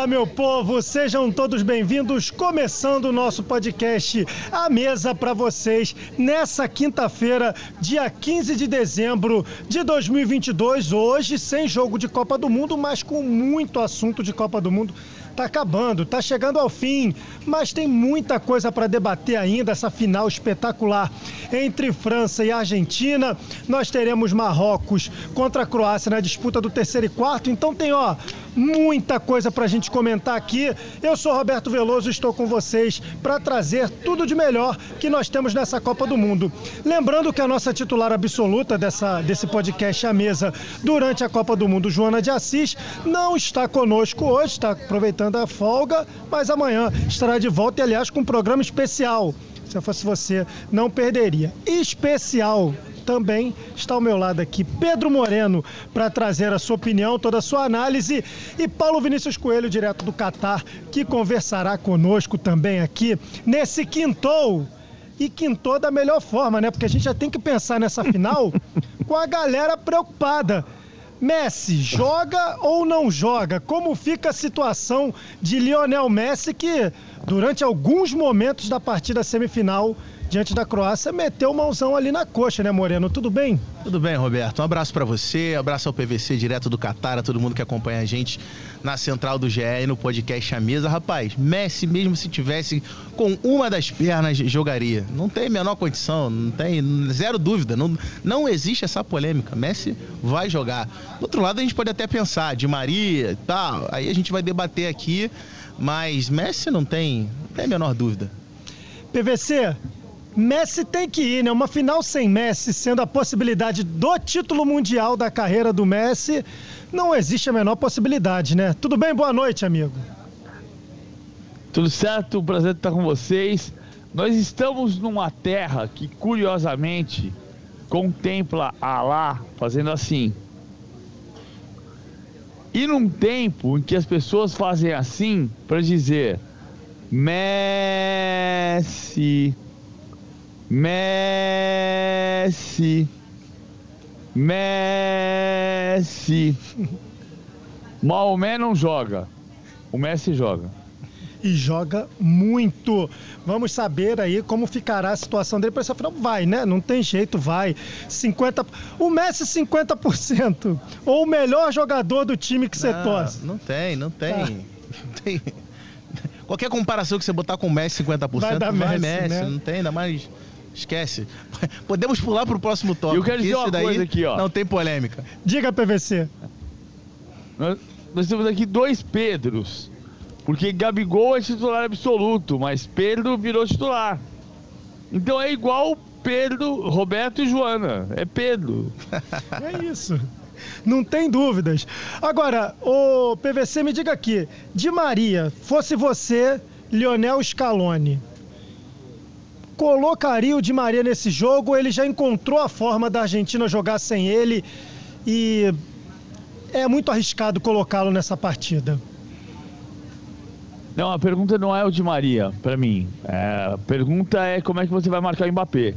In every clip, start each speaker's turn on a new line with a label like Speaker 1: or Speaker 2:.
Speaker 1: Fala, meu povo, sejam todos bem-vindos. Começando o nosso podcast A Mesa para vocês nessa quinta-feira, dia 15 de dezembro de 2022. Hoje, sem jogo de Copa do Mundo, mas com muito assunto de Copa do Mundo tá acabando, tá chegando ao fim, mas tem muita coisa para debater ainda essa final espetacular entre França e Argentina. Nós teremos Marrocos contra a Croácia na disputa do terceiro e quarto, então tem ó muita coisa para a gente comentar aqui. Eu sou Roberto Veloso, estou com vocês para trazer tudo de melhor que nós temos nessa Copa do Mundo. Lembrando que a nossa titular absoluta dessa, desse podcast à mesa durante a Copa do Mundo, Joana de Assis, não está conosco hoje, está aproveitando a folga, mas amanhã estará de volta e, aliás, com um programa especial. Se eu fosse você, não perderia. Especial também está ao meu lado aqui Pedro Moreno para trazer a sua opinião, toda a sua análise e Paulo Vinícius Coelho, direto do Catar, que conversará conosco também aqui nesse quintou. E quintou da melhor forma, né? Porque a gente já tem que pensar nessa final com a galera preocupada. Messi joga ou não joga? Como fica a situação de Lionel Messi que durante alguns momentos da partida semifinal diante da Croácia, meteu mãozão ali na coxa, né, Moreno? Tudo bem?
Speaker 2: Tudo bem, Roberto. Um abraço para você, um abraço ao PVC direto do Catar, a todo mundo que acompanha a gente na central do GE e no podcast A Mesa. Rapaz, Messi, mesmo se tivesse com uma das pernas, jogaria. Não tem a menor condição, não tem zero dúvida. Não, não existe essa polêmica. Messi vai jogar. Do outro lado, a gente pode até pensar, de Maria e tal, aí a gente vai debater aqui, mas Messi não tem, não tem a menor dúvida.
Speaker 1: PVC, Messi tem que ir, né? Uma final sem Messi, sendo a possibilidade do título mundial da carreira do Messi, não existe a menor possibilidade, né? Tudo bem? Boa noite, amigo.
Speaker 3: Tudo certo, prazer estar com vocês. Nós estamos numa terra que, curiosamente, contempla Alá fazendo assim. E num tempo em que as pessoas fazem assim para dizer Messi Messi. Messi. Maomé não joga. O Messi joga.
Speaker 1: E joga muito. Vamos saber aí como ficará a situação dele para essa final. Vai, né? Não tem jeito, vai. 50. O Messi 50%. Ou o melhor jogador do time que você torce.
Speaker 2: Não tem, não tem. Tá. Não tem. Qualquer comparação que você botar com o Messi 50%, vai, dar vai Messi, Messi né? não tem, ainda mais Esquece. Podemos pular pro próximo tópico.
Speaker 3: Eu quero dizer uma daí coisa aqui, ó.
Speaker 2: Não tem polêmica.
Speaker 1: Diga, PVC.
Speaker 3: Nós, nós temos aqui dois Pedros. Porque Gabigol é titular absoluto, mas Pedro virou titular. Então é igual Pedro, Roberto e Joana. É Pedro.
Speaker 1: é isso. Não tem dúvidas. Agora, o PVC me diga aqui, de Maria, fosse você, Lionel Scaloni, colocaria o Di Maria nesse jogo? Ele já encontrou a forma da Argentina jogar sem ele e é muito arriscado colocá-lo nessa partida.
Speaker 3: Não, a pergunta não é o Di Maria, para mim. É, a pergunta é como é que você vai marcar o Mbappé.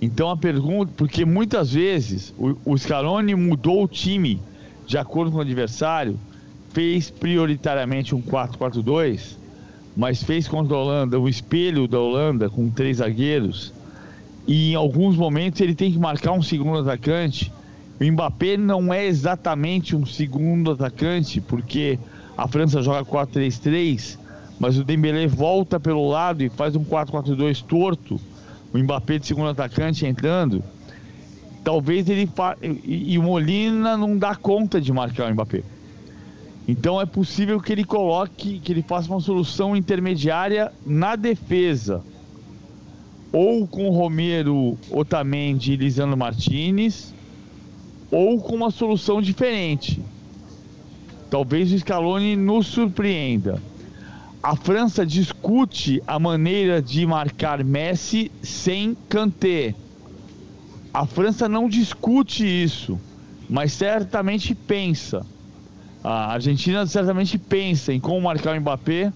Speaker 3: Então a pergunta, porque muitas vezes o, o Scaloni mudou o time de acordo com o adversário, fez prioritariamente um 4-4-2 mas fez contra a Holanda o espelho da Holanda com três zagueiros. E em alguns momentos ele tem que marcar um segundo atacante. O Mbappé não é exatamente um segundo atacante, porque a França joga 4-3-3, mas o Dembélé volta pelo lado e faz um 4-4-2 torto. O Mbappé de segundo atacante entrando. Talvez ele fa... e o Molina não dá conta de marcar o Mbappé. Então é possível que ele coloque, que ele faça uma solução intermediária na defesa. Ou com Romero, Otamendi e Lisandro Martinez, ou com uma solução diferente. Talvez o Scaloni nos surpreenda. A França discute a maneira de marcar Messi sem Kanté. A França não discute isso, mas certamente pensa. A Argentina certamente pensa em como marcar o Mbappé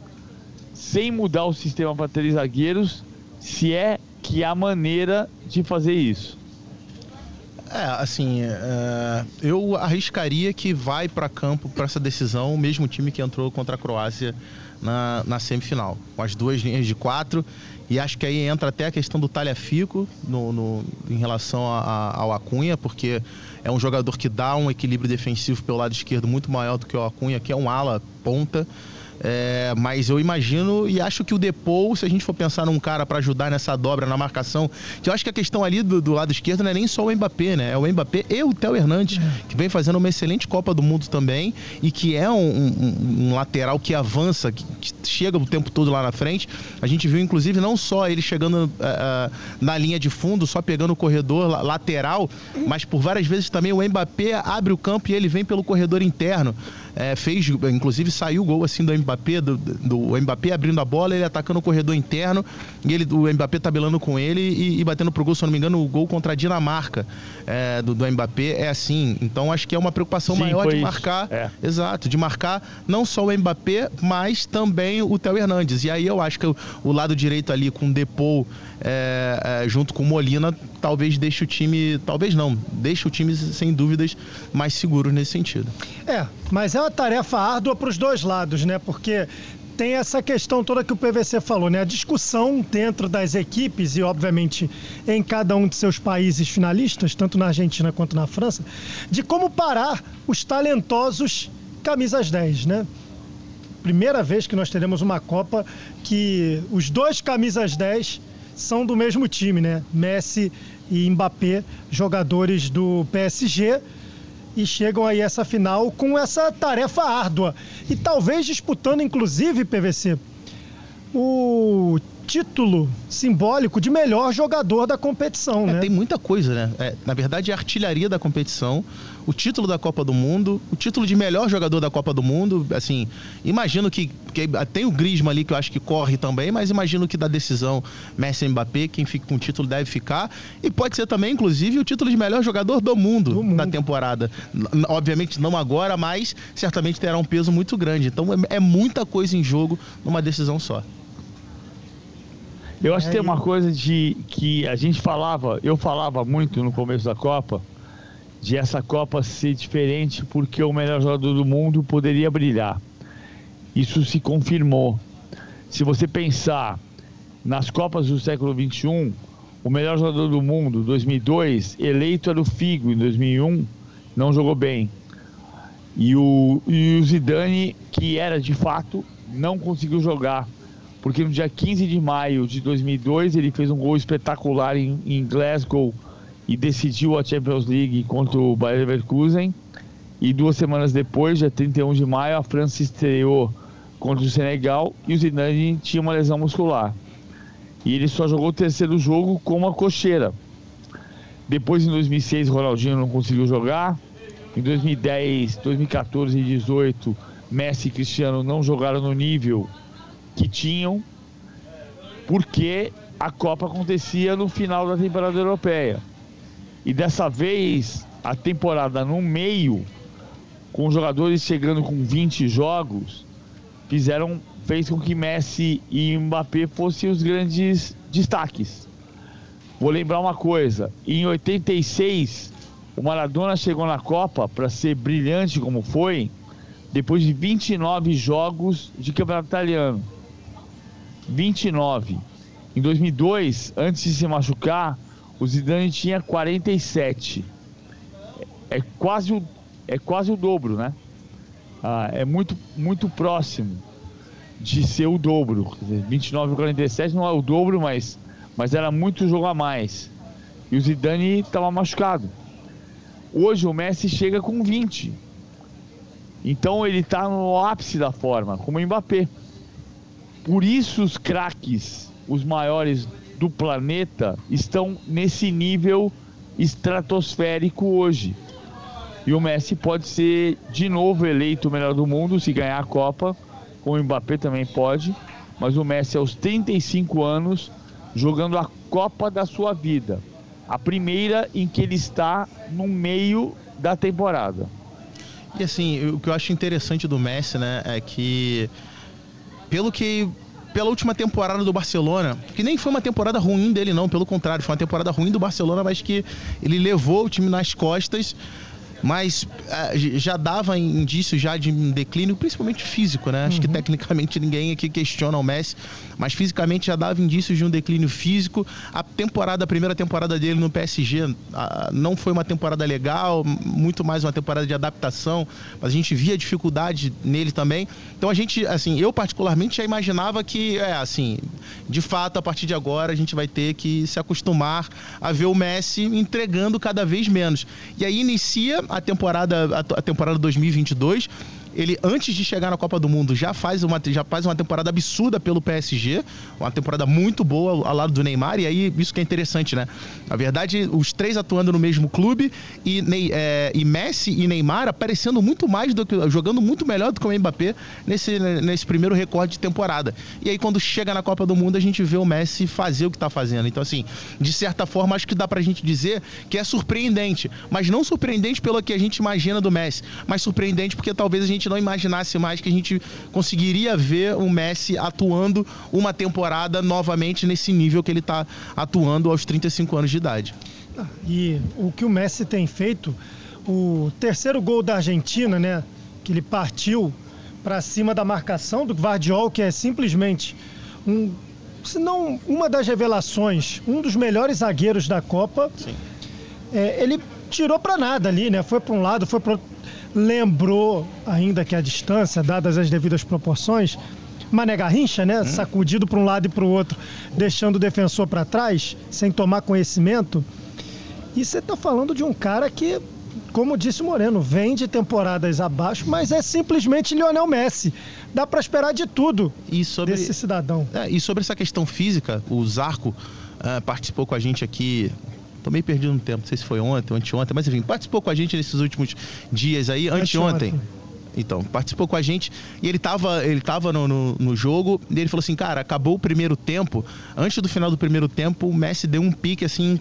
Speaker 3: sem mudar o sistema para três zagueiros, se é que há maneira de fazer isso.
Speaker 2: É, assim, é, eu arriscaria que vai para campo para essa decisão o mesmo time que entrou contra a Croácia na, na semifinal, com as duas linhas de quatro. E acho que aí entra até a questão do talhafico no, no, em relação a, a, ao Acunha, porque é um jogador que dá um equilíbrio defensivo pelo lado esquerdo muito maior do que o Acunha, que é um ala ponta. É, mas eu imagino e acho que o Depou, se a gente for pensar num cara para ajudar nessa dobra na marcação, que eu acho que a questão ali do, do, lado esquerdo não é nem só o Mbappé, né? É o Mbappé e o Theo Hernandes, é. que vem fazendo uma excelente Copa do Mundo também e que é um, um, um lateral que avança, que, chega o tempo todo lá na frente. A gente viu, inclusive, não só ele chegando uh, na linha de fundo, só pegando o corredor lateral, mas por várias vezes também o Mbappé abre o campo e ele vem pelo corredor interno. É, fez, inclusive saiu o gol assim do Mbappé, do, do Mbappé abrindo a bola, ele atacando o corredor interno, e ele, o Mbappé tabelando com ele e, e batendo pro gol, se eu não me engano, o gol contra a Dinamarca é, do, do Mbappé é assim. Então acho que é uma preocupação Sim, maior de marcar. É. Exato, de marcar não só o Mbappé, mas também o Theo Hernandes. E aí eu acho que o, o lado direito ali com o Depou é, é, junto com o Molina, talvez deixe o time. Talvez não, deixe o time, sem dúvidas, mais seguro nesse sentido.
Speaker 1: É, mas é uma tarefa árdua para os dois lados, né? Porque tem essa questão toda que o PVC falou, né? A discussão dentro das equipes e, obviamente, em cada um de seus países finalistas, tanto na Argentina quanto na França, de como parar os talentosos camisas 10, né? Primeira vez que nós teremos uma Copa que os dois camisas 10 são do mesmo time, né? Messi e Mbappé, jogadores do PSG, e chegam aí essa final com essa tarefa árdua. E talvez disputando, inclusive, PVC, o título simbólico de melhor jogador da competição,
Speaker 2: é,
Speaker 1: né?
Speaker 2: Tem muita coisa, né? É, na verdade, é a artilharia da competição, o título da Copa do Mundo, o título de melhor jogador da Copa do Mundo. Assim, imagino que, que tem o Griezmann ali que eu acho que corre também, mas imagino que da decisão Messi e Mbappé, quem fica com o título deve ficar. E pode ser também, inclusive, o título de melhor jogador do mundo, do mundo. na temporada. Obviamente não agora, mas certamente terá um peso muito grande. Então é, é muita coisa em jogo numa decisão só.
Speaker 3: Eu acho que tem uma coisa de que a gente falava, eu falava muito no começo da Copa, de essa Copa ser diferente porque o melhor jogador do mundo poderia brilhar. Isso se confirmou. Se você pensar nas Copas do século XXI, o melhor jogador do mundo, 2002, eleito era o Figo, em 2001, não jogou bem. E o, e o Zidane, que era de fato, não conseguiu jogar porque no dia 15 de maio de 2002 ele fez um gol espetacular em, em Glasgow e decidiu a Champions League contra o Bayer Leverkusen. E duas semanas depois, dia 31 de maio, a França estreou contra o Senegal e o Zidane tinha uma lesão muscular. E ele só jogou o terceiro jogo com uma cocheira. Depois, em 2006, Ronaldinho não conseguiu jogar. Em 2010, 2014 e 2018, Messi e Cristiano não jogaram no nível que tinham, porque a Copa acontecia no final da temporada europeia. E dessa vez, a temporada no meio, com jogadores chegando com 20 jogos, fizeram fez com que Messi e Mbappé fossem os grandes destaques. Vou lembrar uma coisa, em 86, o Maradona chegou na Copa para ser brilhante como foi, depois de 29 jogos de campeonato italiano. 29. Em 2002, antes de se machucar, o Zidane tinha 47. É quase o, é quase o dobro, né? Ah, é muito, muito próximo de ser o dobro. Quer dizer, 29 e 47 não é o dobro, mas, mas era muito jogo a mais. E o Zidane estava machucado. Hoje o Messi chega com 20. Então ele está no ápice da forma, como o Mbappé. Por isso os craques, os maiores do planeta, estão nesse nível estratosférico hoje. E o Messi pode ser de novo eleito o melhor do mundo se ganhar a Copa, como o Mbappé também pode, mas o Messi aos 35 anos jogando a Copa da sua vida. A primeira em que ele está no meio da temporada.
Speaker 2: E assim, o que eu acho interessante do Messi, né, é que pelo que pela última temporada do Barcelona, que nem foi uma temporada ruim dele, não, pelo contrário, foi uma temporada ruim do Barcelona, mas que ele levou o time nas costas mas é, já dava indício já de um declínio, principalmente físico, né? Acho uhum. que tecnicamente ninguém aqui questiona o Messi, mas fisicamente já dava indícios de um declínio físico. A temporada, a primeira temporada dele no PSG não foi uma temporada legal, muito mais uma temporada de adaptação, mas a gente via dificuldade nele também. Então a gente, assim, eu particularmente já imaginava que, é, assim, de fato, a partir de agora a gente vai ter que se acostumar a ver o Messi entregando cada vez menos. E aí inicia a temporada, a, temporada 2022 ele antes de chegar na Copa do Mundo já faz uma, já faz uma temporada absurda pelo PSG, uma temporada muito boa ao lado do Neymar, e aí isso que é interessante, né? Na verdade, os três atuando no mesmo clube e, é, e Messi e Neymar aparecendo muito mais do que jogando muito melhor do que o Mbappé nesse, nesse primeiro recorde de temporada. E aí quando chega na Copa do Mundo, a gente vê o Messi fazer o que tá fazendo. Então assim, de certa forma acho que dá pra gente dizer que é surpreendente, mas não surpreendente pelo que a gente imagina do Messi, mas surpreendente porque talvez a gente gente não imaginasse mais que a gente conseguiria ver o Messi atuando uma temporada novamente nesse nível que ele está atuando aos 35 anos de idade.
Speaker 1: Ah, e o que o Messi tem feito, o terceiro gol da Argentina, né, que ele partiu para cima da marcação do Guardiol, que é simplesmente um, se não uma das revelações, um dos melhores zagueiros da Copa. Sim. É, ele tirou para nada ali, né? Foi para um lado, foi para lembrou, ainda que a distância, dadas as devidas proporções, Mané Garrincha, né? Hum. Sacudido para um lado e para o outro, deixando o defensor para trás, sem tomar conhecimento. E você está falando de um cara que, como disse o Moreno, vem de temporadas abaixo, mas é simplesmente Lionel Messi. Dá para esperar de tudo
Speaker 2: e sobre,
Speaker 1: desse cidadão.
Speaker 2: É, e sobre essa questão física, o Zarco uh, participou com a gente aqui Tô meio perdido no tempo, não sei se foi ontem ou anteontem, mas enfim, participou com a gente nesses últimos dias aí, anteontem. anteontem então, participou com a gente e ele tava, ele tava no, no, no, jogo e ele falou assim, cara, acabou o primeiro tempo. Antes do final do primeiro tempo, o Messi deu um pique, assim,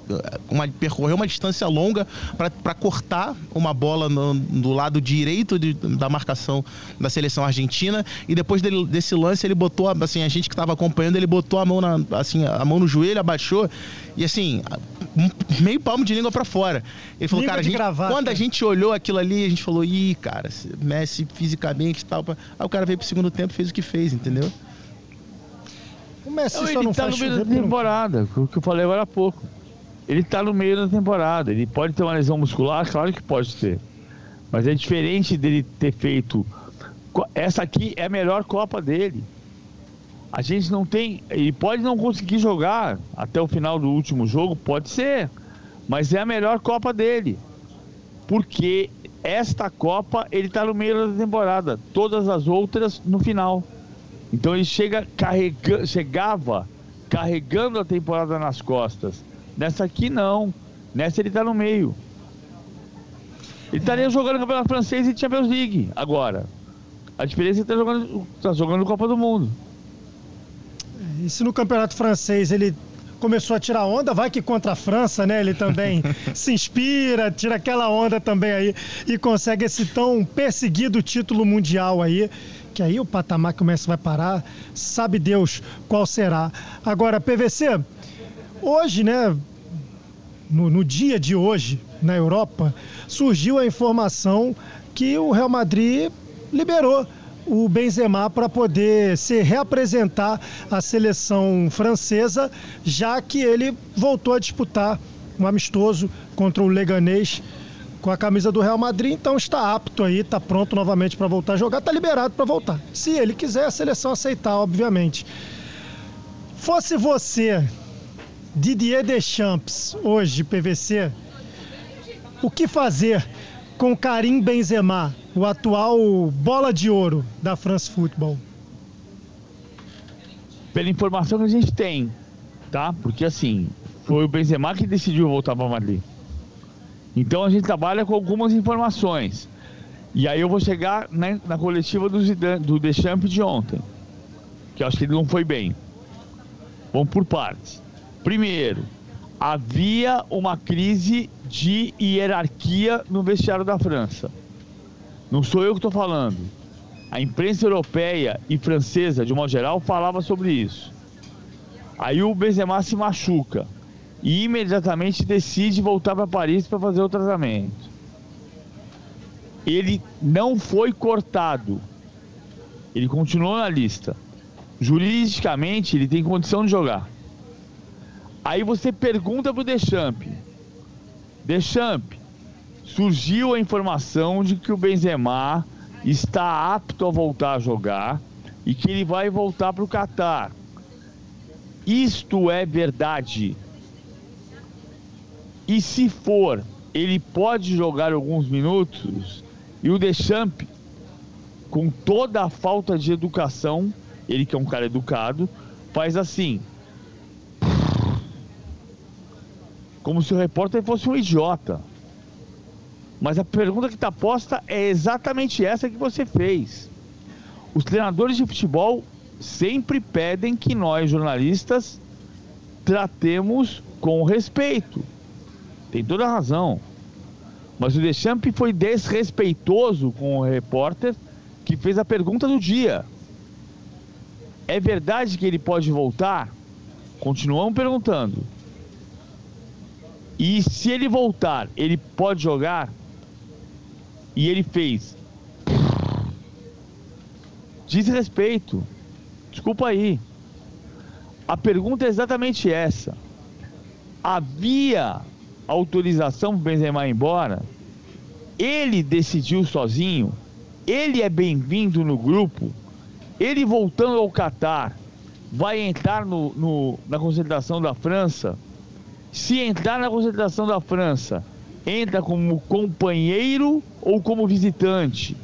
Speaker 2: uma, percorreu uma distância longa para cortar uma bola no, do lado direito de, da marcação da seleção argentina. E depois dele, desse lance, ele botou, assim, a gente que estava acompanhando, ele botou a mão, na, assim, a mão no joelho, abaixou e assim, meio palmo de língua para fora. Ele falou, língua cara, a gente, quando a gente olhou aquilo ali, a gente falou, ih, cara, Messi fisicamente e tal. Aí o cara veio pro segundo tempo e fez o que fez, entendeu?
Speaker 3: O Messi não, só ele não tá no meio da temporada, o que eu falei agora há pouco. Ele tá no meio da temporada. Ele pode ter uma lesão muscular, claro que pode ter. Mas é diferente dele ter feito. Essa aqui é a melhor Copa dele. A gente não tem. Ele pode não conseguir jogar até o final do último jogo, pode ser. Mas é a melhor Copa dele. Porque esta Copa ele está no meio da temporada, todas as outras no final. Então ele chega carrega, chegava carregando a temporada nas costas. Nessa aqui não. Nessa ele está no meio. Ele estaria jogando Campeonato Francês e Champions League agora. A diferença é que está jogando, tá jogando Copa do Mundo.
Speaker 1: E se no Campeonato Francês ele começou a tirar onda, vai que contra a França, né? Ele também se inspira, tira aquela onda também aí e consegue esse tão perseguido título mundial aí. Que aí o patamar que o Messi vai parar, sabe Deus qual será. Agora, PVC, hoje, né? No, no dia de hoje, na Europa, surgiu a informação que o Real Madrid liberou o Benzema para poder se reapresentar à seleção francesa, já que ele voltou a disputar um amistoso contra o Leganês com a camisa do Real Madrid, então está apto aí, está pronto novamente para voltar a jogar, está liberado para voltar. Se ele quiser, a seleção aceitar, obviamente. Fosse você, Didier Deschamps, hoje, PVC, o que fazer com Karim Benzema, o atual bola de ouro da France Football?
Speaker 3: Pela informação que a gente tem, tá? Porque assim, foi o Benzema que decidiu voltar para Madrid. Então a gente trabalha com algumas informações. E aí eu vou chegar na, na coletiva do, Zidane, do Deschamps de ontem, que eu acho que ele não foi bem. Vamos por partes. Primeiro, havia uma crise de hierarquia no vestiário da França. Não sou eu que estou falando. A imprensa europeia e francesa, de modo geral, falava sobre isso. Aí o Benzema se machuca e imediatamente decide voltar para Paris para fazer o tratamento. Ele não foi cortado. Ele continuou na lista. Juridicamente, ele tem condição de jogar. Aí você pergunta pro Deschamps. Deschamps, surgiu a informação de que o Benzema está apto a voltar a jogar e que ele vai voltar para o Catar. Isto é verdade. E se for, ele pode jogar alguns minutos e o Deschamps, com toda a falta de educação, ele que é um cara educado, faz assim. Como se o repórter fosse um idiota. Mas a pergunta que está posta é exatamente essa que você fez. Os treinadores de futebol sempre pedem que nós, jornalistas, tratemos com respeito. Tem toda a razão. Mas o Deschamps foi desrespeitoso com o repórter que fez a pergunta do dia. É verdade que ele pode voltar? Continuamos perguntando. E se ele voltar, ele pode jogar? E ele fez. Desrespeito. Desculpa aí. A pergunta é exatamente essa. Havia autorização para Benzema ir embora? Ele decidiu sozinho? Ele é bem-vindo no grupo? Ele voltando ao Catar vai entrar no, no, na concentração da França? Se entrar na concentração da França, entra como companheiro ou como visitante?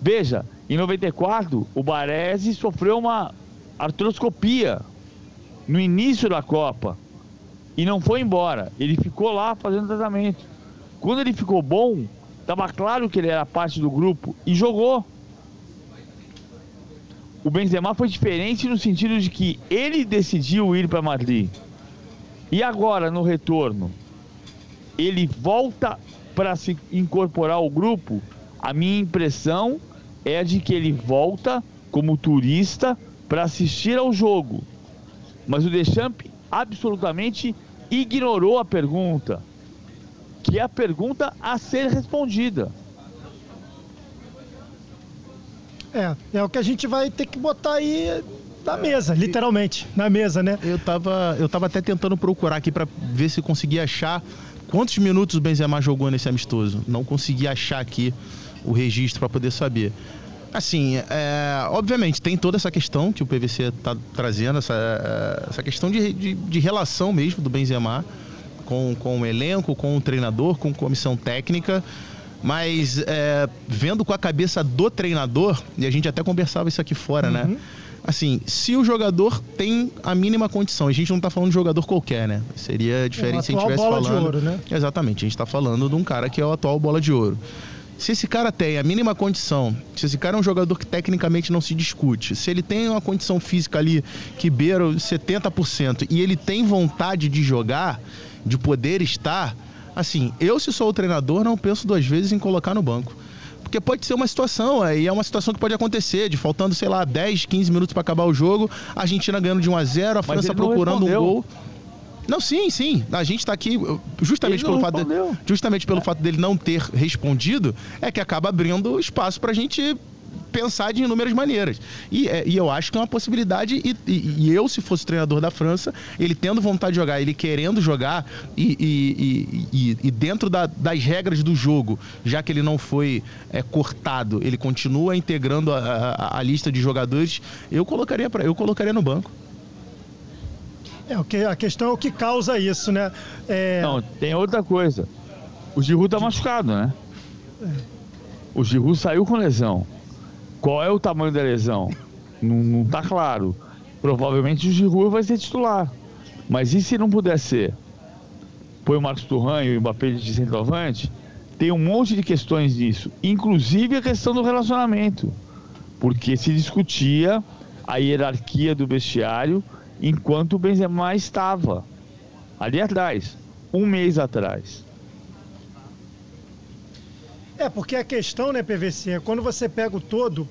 Speaker 3: Veja, em 94, o Baresi sofreu uma artroscopia no início da Copa e não foi embora. Ele ficou lá fazendo tratamento. Quando ele ficou bom, estava claro que ele era parte do grupo e jogou. O Benzema foi diferente no sentido de que ele decidiu ir para Madrid. E agora, no retorno, ele volta para se incorporar ao grupo. A minha impressão é de que ele volta como turista para assistir ao jogo. Mas o Deschamps absolutamente ignorou a pergunta, que é a pergunta a ser respondida.
Speaker 1: É, é o que a gente vai ter que botar aí na mesa, literalmente, na mesa, né?
Speaker 2: Eu tava, eu tava até tentando procurar aqui para ver se conseguia achar quantos minutos o Benzema jogou nesse amistoso. Não consegui achar aqui o registro para poder saber. Assim, é, obviamente, tem toda essa questão que o PVC está trazendo, essa, é, essa questão de, de, de, relação mesmo do Benzema com, com o elenco, com o treinador, com comissão técnica. Mas é, vendo com a cabeça do treinador, e a gente até conversava isso aqui fora, né? uhum. né? Assim, se o jogador tem a mínima condição, a gente não está falando de jogador qualquer, né? Seria diferente é, se a gente estivesse falando. De ouro, né? Exatamente, a gente está falando de um cara que é o atual bola de ouro. Se esse cara tem a mínima condição, se esse cara é um jogador que tecnicamente não se discute, se ele tem uma condição física ali que beira 70% e ele tem vontade de jogar, de poder estar, assim, eu se sou o treinador não penso duas vezes em colocar no banco. Porque pode ser uma situação, e é uma situação que pode acontecer, de faltando, sei lá, 10, 15 minutos para acabar o jogo, a Argentina ganhando de 1 a 0 a França procurando um gol. Não, sim, sim. A gente está aqui justamente pelo fato de, justamente pelo é. fato dele não ter respondido, é que acaba abrindo espaço para a gente pensar de inúmeras maneiras. E, é, e, eu acho que é uma possibilidade, e, e, e, eu, se fosse treinador da França, ele tendo vontade de jogar, ele querendo jogar, e, e dentro da, das regras do jogo, já que ele não foi é, cortado, ele continua integrando a, a, a, lista de jogadores, eu colocaria, pra, eu colocaria no banco.
Speaker 1: É, o que, a questão é o que causa isso, né? É...
Speaker 3: Não, tem outra coisa. O Giroud tá machucado, né? É. O Giroud saiu com lesão. Qual é o tamanho da lesão? Não, não tá claro. Provavelmente o Giroud vai ser titular. Mas e se não puder ser? Põe o Marcos Turran e o Mbappé de centroavante? Tem um monte de questões disso. Inclusive a questão do relacionamento. Porque se discutia a hierarquia do vestiário enquanto o Benzema estava ali atrás, um mês atrás.
Speaker 1: É, porque a questão, né, PVC, é quando você pega o todo,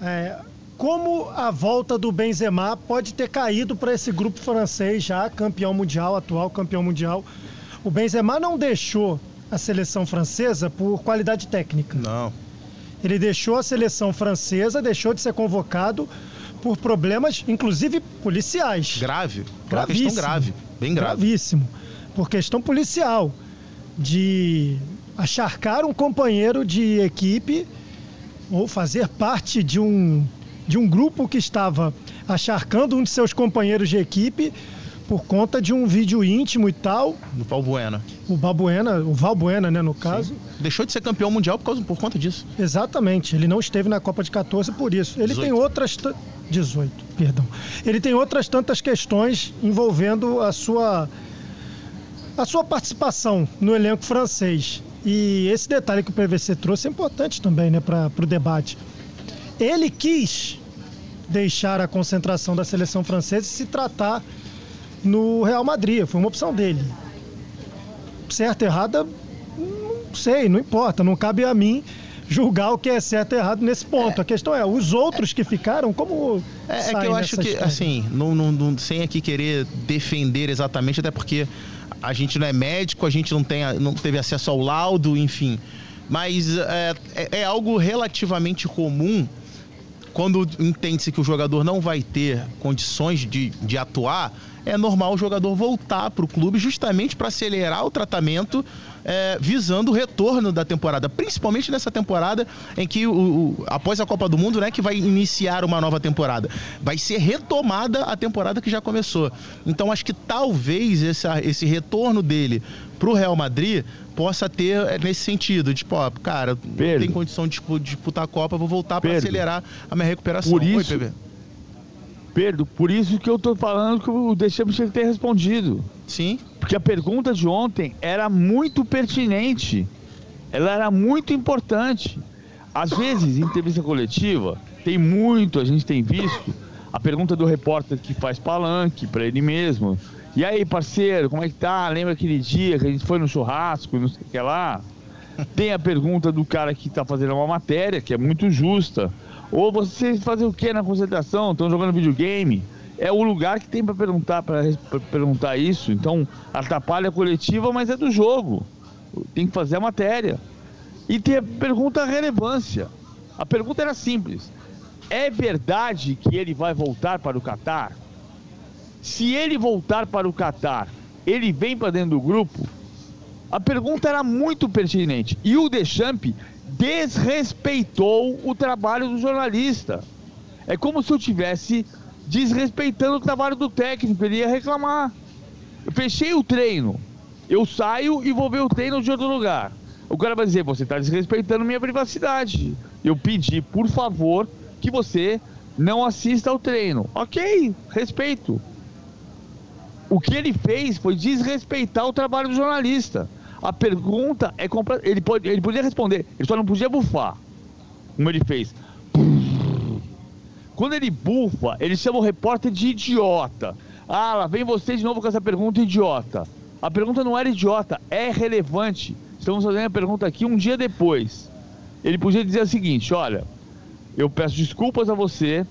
Speaker 1: é, como a volta do Benzema pode ter caído para esse grupo francês já campeão mundial, atual campeão mundial. O Benzema não deixou a seleção francesa por qualidade técnica.
Speaker 2: Não.
Speaker 1: Ele deixou a seleção francesa, deixou de ser convocado por problemas, inclusive policiais.
Speaker 2: Grave. Uma
Speaker 1: Gravíssimo.
Speaker 2: questão grave. Bem grave.
Speaker 1: Gravíssimo. Por questão policial. De acharcar um companheiro de equipe ou fazer parte de um, de um grupo que estava acharcando um de seus companheiros de equipe por conta de um vídeo íntimo e tal.
Speaker 2: No Valbuena.
Speaker 1: O Balbuena, o Valbuena, né, no caso.
Speaker 2: Deixou de ser campeão mundial por, causa, por conta disso.
Speaker 1: Exatamente, ele não esteve na Copa de 14 por isso. Ele
Speaker 2: 18.
Speaker 1: tem outras. ta- 18, perdão. Ele tem outras tantas questões envolvendo a sua. a sua participação no elenco francês. E esse detalhe que o PVC trouxe é importante também, né, para o debate. Ele quis deixar a concentração da seleção francesa e se tratar no Real Madrid. Foi uma opção dele. Certa, errada, não sei, não importa. Não cabe a mim julgar o que é certo e errado nesse ponto. A questão é, os outros que ficaram, como.
Speaker 2: É, é que eu acho que,
Speaker 1: história?
Speaker 2: assim, não, não- não- sem aqui querer defender exatamente, até porque a gente não é médico, a gente não, tem, não teve acesso ao laudo, enfim. Mas é, é- é algo relativamente comum quando entende-se que o jogador não vai ter condições de, de atuar, é normal o jogador voltar para o clube justamente para acelerar o tratamento é, visando o retorno da temporada, principalmente nessa temporada em que, o, o- após a Copa do Mundo, né, que vai iniciar uma nova temporada. Vai ser retomada a temporada que já começou. Então acho que talvez essa, esse retorno dele para o Real Madrid possa ter é, nesse sentido, de, ó, cara, não
Speaker 3: Pedro.
Speaker 2: tem condição de dispu- disputar a Copa, vou voltar para acelerar a minha recuperação.
Speaker 3: Por
Speaker 2: Oi,
Speaker 3: isso-
Speaker 2: PV.
Speaker 3: Pedro, por isso que eu tô falando que o Deschamps tinha que ter respondido.
Speaker 2: Sim,
Speaker 3: Porque a pergunta de ontem era muito pertinente. Ela era muito importante. Às vezes, em entrevista coletiva, tem muito, a gente tem visto, a pergunta do repórter que faz palanque para ele mesmo. E aí, parceiro, como é que tá? Lembra aquele dia que a gente foi no churrasco, não sei o que lá? Tem a pergunta do cara que tá fazendo uma matéria, que é muito justa. Ou vocês fazem o que na concentração? Estão jogando videogame? É o lugar que tem para perguntar para perguntar isso. Então, atrapalha a coletiva, mas é do jogo. Tem que fazer a matéria. E tem a pergunta relevância. A pergunta era simples. É verdade que ele vai voltar para o Catar? Se ele voltar para o Catar, ele vem para dentro do grupo? A pergunta era muito pertinente. E o Deschamps desrespeitou o trabalho do jornalista. É como se eu tivesse desrespeitando o trabalho do técnico. Ele ia reclamar. Eu fechei o treino. Eu saio e vou ver o treino de outro lugar. O cara vai dizer: você está desrespeitando minha privacidade. Eu pedi, por favor, que você não assista ao treino. Ok, respeito. O que ele fez foi desrespeitar o trabalho do jornalista. A pergunta é compra... ele, pode... ele podia responder, ele só não podia bufar. Como ele fez. Quando ele bufa, ele chama o repórter de idiota. Ah, lá vem você de novo com essa pergunta idiota. A pergunta não era idiota, é relevante. Estamos fazendo a pergunta aqui um dia depois. Ele podia dizer o seguinte: olha, eu peço desculpas a você,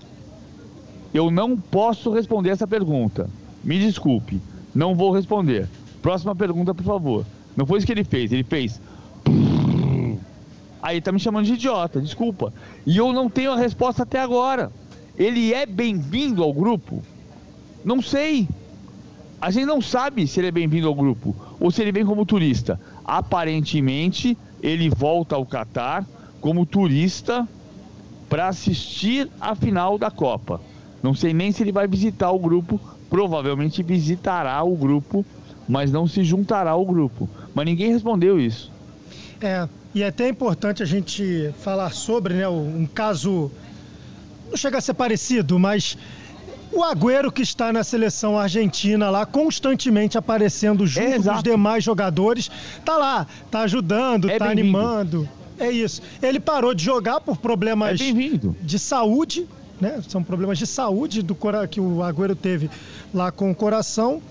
Speaker 3: eu não posso responder essa pergunta. Me desculpe, não vou responder. Próxima pergunta, por favor. Não foi isso que ele fez, ele fez. Aí tá me chamando de idiota, desculpa. E eu não tenho a resposta até agora. Ele é bem-vindo ao grupo? Não sei. A gente não sabe se ele é bem-vindo ao grupo ou se ele vem como turista. Aparentemente, ele volta ao Catar como turista para assistir a final da Copa. Não sei nem se ele vai visitar o grupo, provavelmente visitará o grupo, mas não se juntará ao grupo. Mas ninguém respondeu isso.
Speaker 1: É, e é até importante a gente falar sobre, né, um caso não chega a ser parecido, mas o Agüero que está na seleção argentina lá, constantemente aparecendo junto
Speaker 3: É,
Speaker 1: com os demais jogadores, tá lá, tá ajudando,
Speaker 3: É
Speaker 1: tá animando. É isso. Ele parou de jogar por
Speaker 3: É
Speaker 1: problemas
Speaker 3: bem-vindo.
Speaker 1: de saúde, né? São problemas de saúde do que o Agüero teve lá com o coração.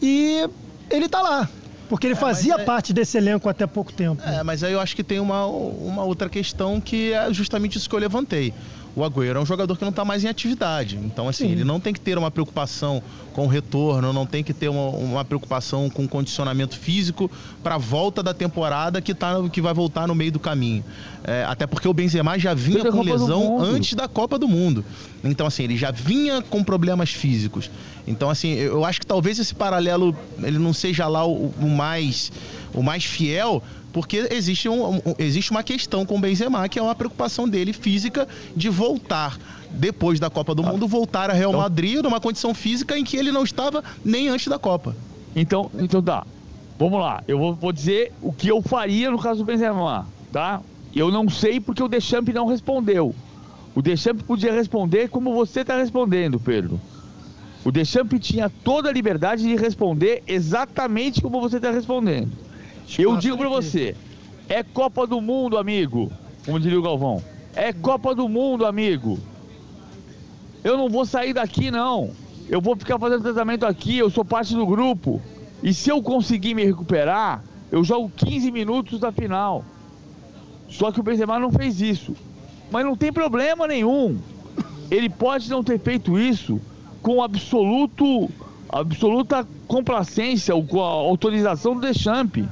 Speaker 1: E ele tá lá. Porque ele fazia
Speaker 2: mas é-
Speaker 1: parte desse elenco até pouco tempo.
Speaker 2: É, mas aí eu acho que tem uma, uma outra questão que é justamente isso que eu levantei. O Agüero é um jogador que não está mais em atividade. Então, assim,
Speaker 1: Sim.
Speaker 2: ele não tem que ter uma preocupação com o retorno, não tem que ter uma, uma preocupação com o condicionamento físico para a volta da temporada que, tá, que vai voltar no meio do caminho. É, até porque o Benzema já vinha com lesão antes da Copa do Mundo. Então, assim, ele já vinha com problemas físicos. Então, assim, eu acho que talvez esse paralelo ele não seja lá o, o mais o mais fiel, porque existe, um, um- existe uma questão com o Benzema, que é uma preocupação dele física de voltar depois da Copa do Mundo, voltar a Real
Speaker 3: Então-
Speaker 2: Madrid numa condição física em que ele não estava nem antes da Copa.
Speaker 3: Então, então tá. Vamos lá. Eu vou, vou dizer o que eu faria no caso do Benzema, tá? Eu não sei porque o Deschamps não respondeu. O Deschamps podia responder como você está respondendo, Pedro. O Deschamps tinha toda a liberdade de responder exatamente como você está respondendo. Eu digo pra você, é Copa do Mundo, amigo. Como diria o Galvão. É Copa do Mundo, amigo. Eu não vou sair daqui, não. Eu vou ficar fazendo tratamento aqui, eu sou parte do grupo. E se eu conseguir me recuperar, eu jogo 15 minutos da final. Só que o Benzema não fez isso. Mas não tem problema nenhum. Ele pode não ter feito isso com absoluto, absoluta complacência ou com a autorização do Deschamps.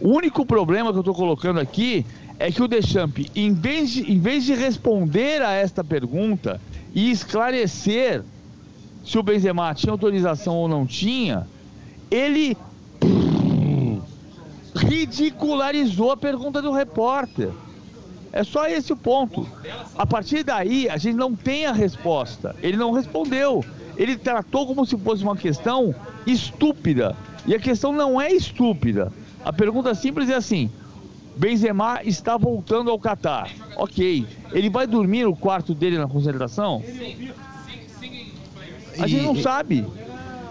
Speaker 3: O único problema que eu estou colocando aqui é que o Deschamps, em vez, de, em vez de responder a esta pergunta e esclarecer se o Benzema tinha autorização ou não tinha, ele ridicularizou a pergunta do repórter. É só esse o ponto. A partir daí, a gente não tem a resposta. Ele não respondeu. Ele tratou como se fosse uma questão estúpida. E a questão não é estúpida. A pergunta simples é assim: Benzema está voltando ao Catar. Ok. Ele vai dormir no quarto dele na concentração? A gente não sabe.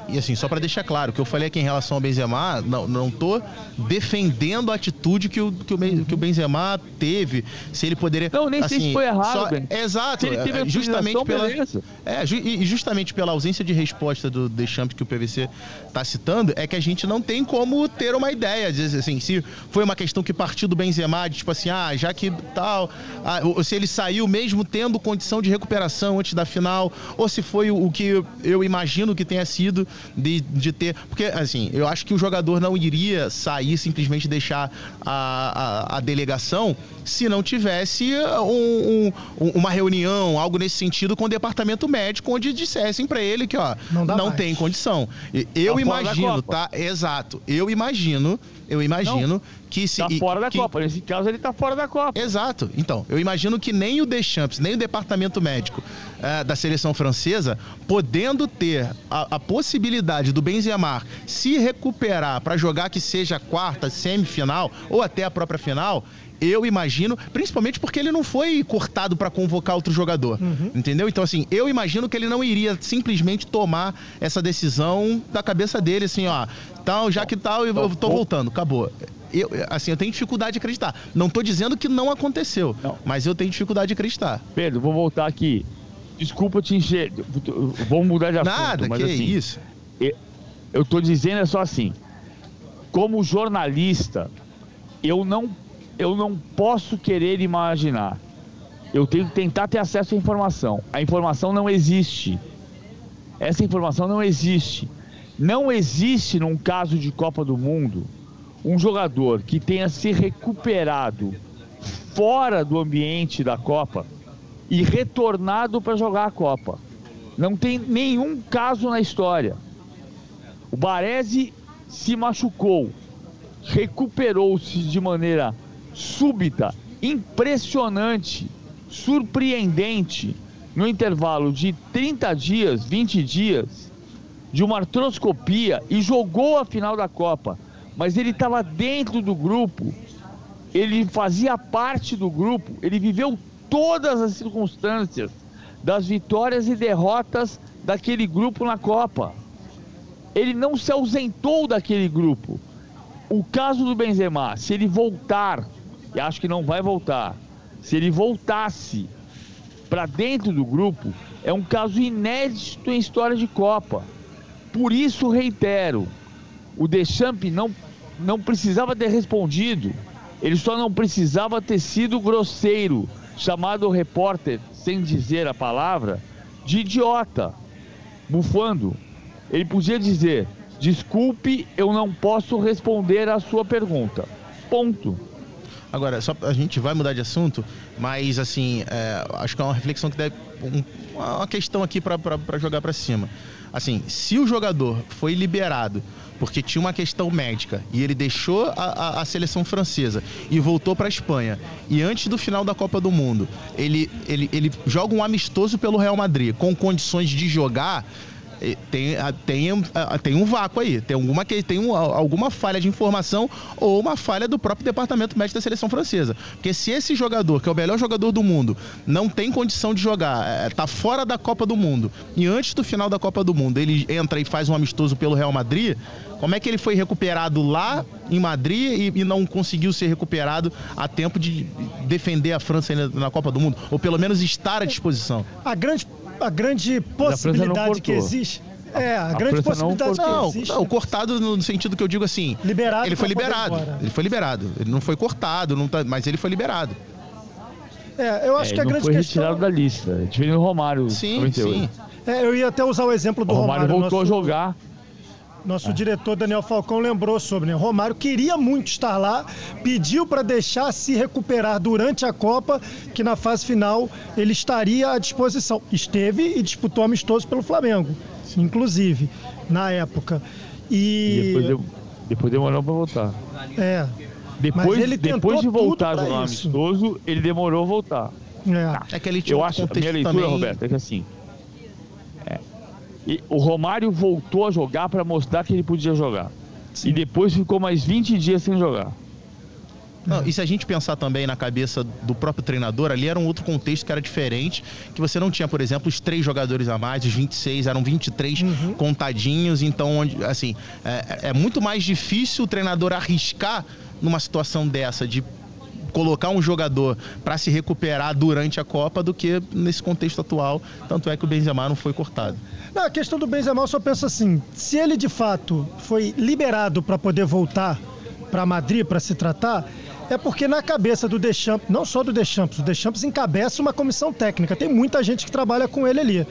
Speaker 2: E assim, só pra deixar claro, o que eu falei aqui em relação ao Benzema, não, não tô defendendo a atitude que o, que o, que o Benzema teve, se ele poderia...
Speaker 3: Não, nem sei
Speaker 2: assim,
Speaker 3: se foi errado,
Speaker 2: só-. Exato,
Speaker 3: Se ele teve
Speaker 2: é, justamente pela...
Speaker 3: beleza.
Speaker 2: É, ju- e justamente pela ausência de resposta do Deschamps que o PVC tá citando, é que a gente não tem como ter uma ideia. Assim, se foi uma questão que partiu do Benzema, de tipo assim, ah, já que tal, ah, ou se ele saiu mesmo tendo condição de recuperação antes da final, ou se foi o, o que eu imagino que tenha sido de, de ter. Porque, assim, eu acho que o jogador não iria sair simplesmente deixar a, a, a delegação se não tivesse um- um- uma reunião, algo nesse sentido, com o departamento médico, onde dissessem pra ele que, ó,
Speaker 1: Não
Speaker 2: não, tem condição. Eu imagino, tá? Exato. Eu imagino, eu imagino que se.
Speaker 3: Tá
Speaker 2: e-
Speaker 3: fora da
Speaker 2: que-
Speaker 3: Copa. Nesse caso, ele tá fora da Copa.
Speaker 2: Exato. Então, eu imagino que nem o Deschamps, nem o departamento médico eh, da seleção francesa, podendo ter a, a possibilidade do Benzema se recuperar para jogar que seja a quarta, semifinal ou até a própria final, eu imagino, principalmente porque ele não foi cortado para convocar outro jogador, entendeu? Então assim, eu imagino que ele não iria simplesmente tomar essa decisão da cabeça dele, assim, ó, tal, já que tal, eu, eu tô voltando, acabou. Eu, assim, eu tenho dificuldade de acreditar. Não tô dizendo que não aconteceu,
Speaker 3: Não.
Speaker 2: mas eu tenho dificuldade de acreditar.
Speaker 3: Pedro, vou voltar aqui. Desculpa te encher. Vamos mudar de assunto.
Speaker 2: Nada,
Speaker 3: mas
Speaker 2: que
Speaker 3: assim,
Speaker 2: isso.
Speaker 3: Eu tô dizendo é só assim. Como jornalista, eu não, eu não posso querer imaginar. Eu tenho que tentar ter acesso à informação. A informação não existe. Essa informação não existe. Não existe num caso de Copa do Mundo um jogador que tenha se recuperado fora do ambiente da Copa e retornado para jogar a Copa. Não tem nenhum caso na história. O Baresi se machucou, recuperou-se de maneira súbita, impressionante, surpreendente, no intervalo de 30 dias, 20 dias, de uma artroscopia e jogou a final da Copa. Mas ele estava dentro do grupo, ele fazia parte do grupo, ele viveu todas as circunstâncias das vitórias e derrotas daquele grupo na Copa. Ele não se ausentou daquele grupo. O caso do Benzema, se ele voltar, e acho que não vai voltar, se ele voltasse para dentro do grupo, é um caso inédito em história de Copa. Por isso reitero, o Deschamps não, não precisava ter respondido. Ele só não precisava ter sido grosseiro, chamado o repórter, sem dizer a palavra, de idiota, bufando. Ele podia dizer: desculpe, eu não posso responder a sua pergunta. Ponto.
Speaker 2: Agora, só a gente vai mudar de assunto, mas assim, é, acho que é uma reflexão que deve. Um, uma questão aqui para jogar para cima. Assim, se o jogador foi liberado porque tinha uma questão médica e ele deixou a, a, a seleção francesa e voltou para a Espanha e antes do final da Copa do Mundo ele, ele, ele joga um amistoso pelo Real Madrid com condições de jogar tem, tem, tem um vácuo aí, tem, alguma, tem um, alguma falha de informação ou uma falha do próprio departamento médico da seleção francesa. Porque se esse jogador, que é o melhor jogador do mundo, não tem condição de jogar, está é, fora da Copa do Mundo, e antes do final da Copa do Mundo ele entra e faz um amistoso pelo Real Madrid, como é que ele foi recuperado lá em Madrid e, e, não conseguiu ser recuperado a tempo de defender a França na Copa do Mundo? Ou pelo menos estar à disposição?
Speaker 1: A grande a grande possibilidade que existe. É, a, a grande possibilidade
Speaker 2: não,
Speaker 1: que existe. Não,
Speaker 2: cortado no sentido que eu digo assim.
Speaker 1: Liberado.
Speaker 2: Ele foi liberado. Ele foi liberado. Ele não foi cortado, não tá, mas ele foi liberado.
Speaker 1: É, eu acho é, que a grande
Speaker 3: foi
Speaker 1: questão.
Speaker 3: retirado da lista. Diferente do Romário.
Speaker 2: Sim, 98. sim.
Speaker 1: É, eu ia até usar o exemplo do
Speaker 3: o Romário.
Speaker 1: Romário
Speaker 3: voltou nosso... a jogar
Speaker 1: nosso é. diretor Daniel Falcão lembrou sobre, né? Romário queria muito estar lá, pediu para deixar se recuperar durante a Copa, que na fase final ele estaria à disposição. Esteve e disputou amistoso pelo Flamengo, inclusive, na época.
Speaker 3: E, e depois, depois demorou para voltar.
Speaker 1: É.
Speaker 3: Depois, depois de voltar no amistoso, ele demorou a voltar.
Speaker 2: É. é que ele tinha
Speaker 3: Eu acho, a minha leitura, também... Roberto, é que assim, e o Romário voltou a jogar para mostrar que ele podia jogar. Sim. E depois ficou mais 20 dias sem jogar.
Speaker 2: Não, e se a gente pensar também na cabeça do próprio treinador, ali era um outro contexto que era diferente, que você não tinha, por exemplo, os três jogadores a mais, os 26, eram 23 uhum. contadinhos, então, assim, é, é muito mais difícil o treinador arriscar numa situação dessa, de colocar um jogador para se recuperar durante a Copa do que nesse contexto atual. Tanto é que o Benzema não foi cortado.
Speaker 1: Não, a questão do Benzema eu só penso assim: se ele de fato foi liberado para poder voltar para Madrid para se tratar, é porque na cabeça do Deschamps, não só do Deschamps, o Deschamps encabeça uma comissão técnica, tem muita gente que trabalha com ele ali.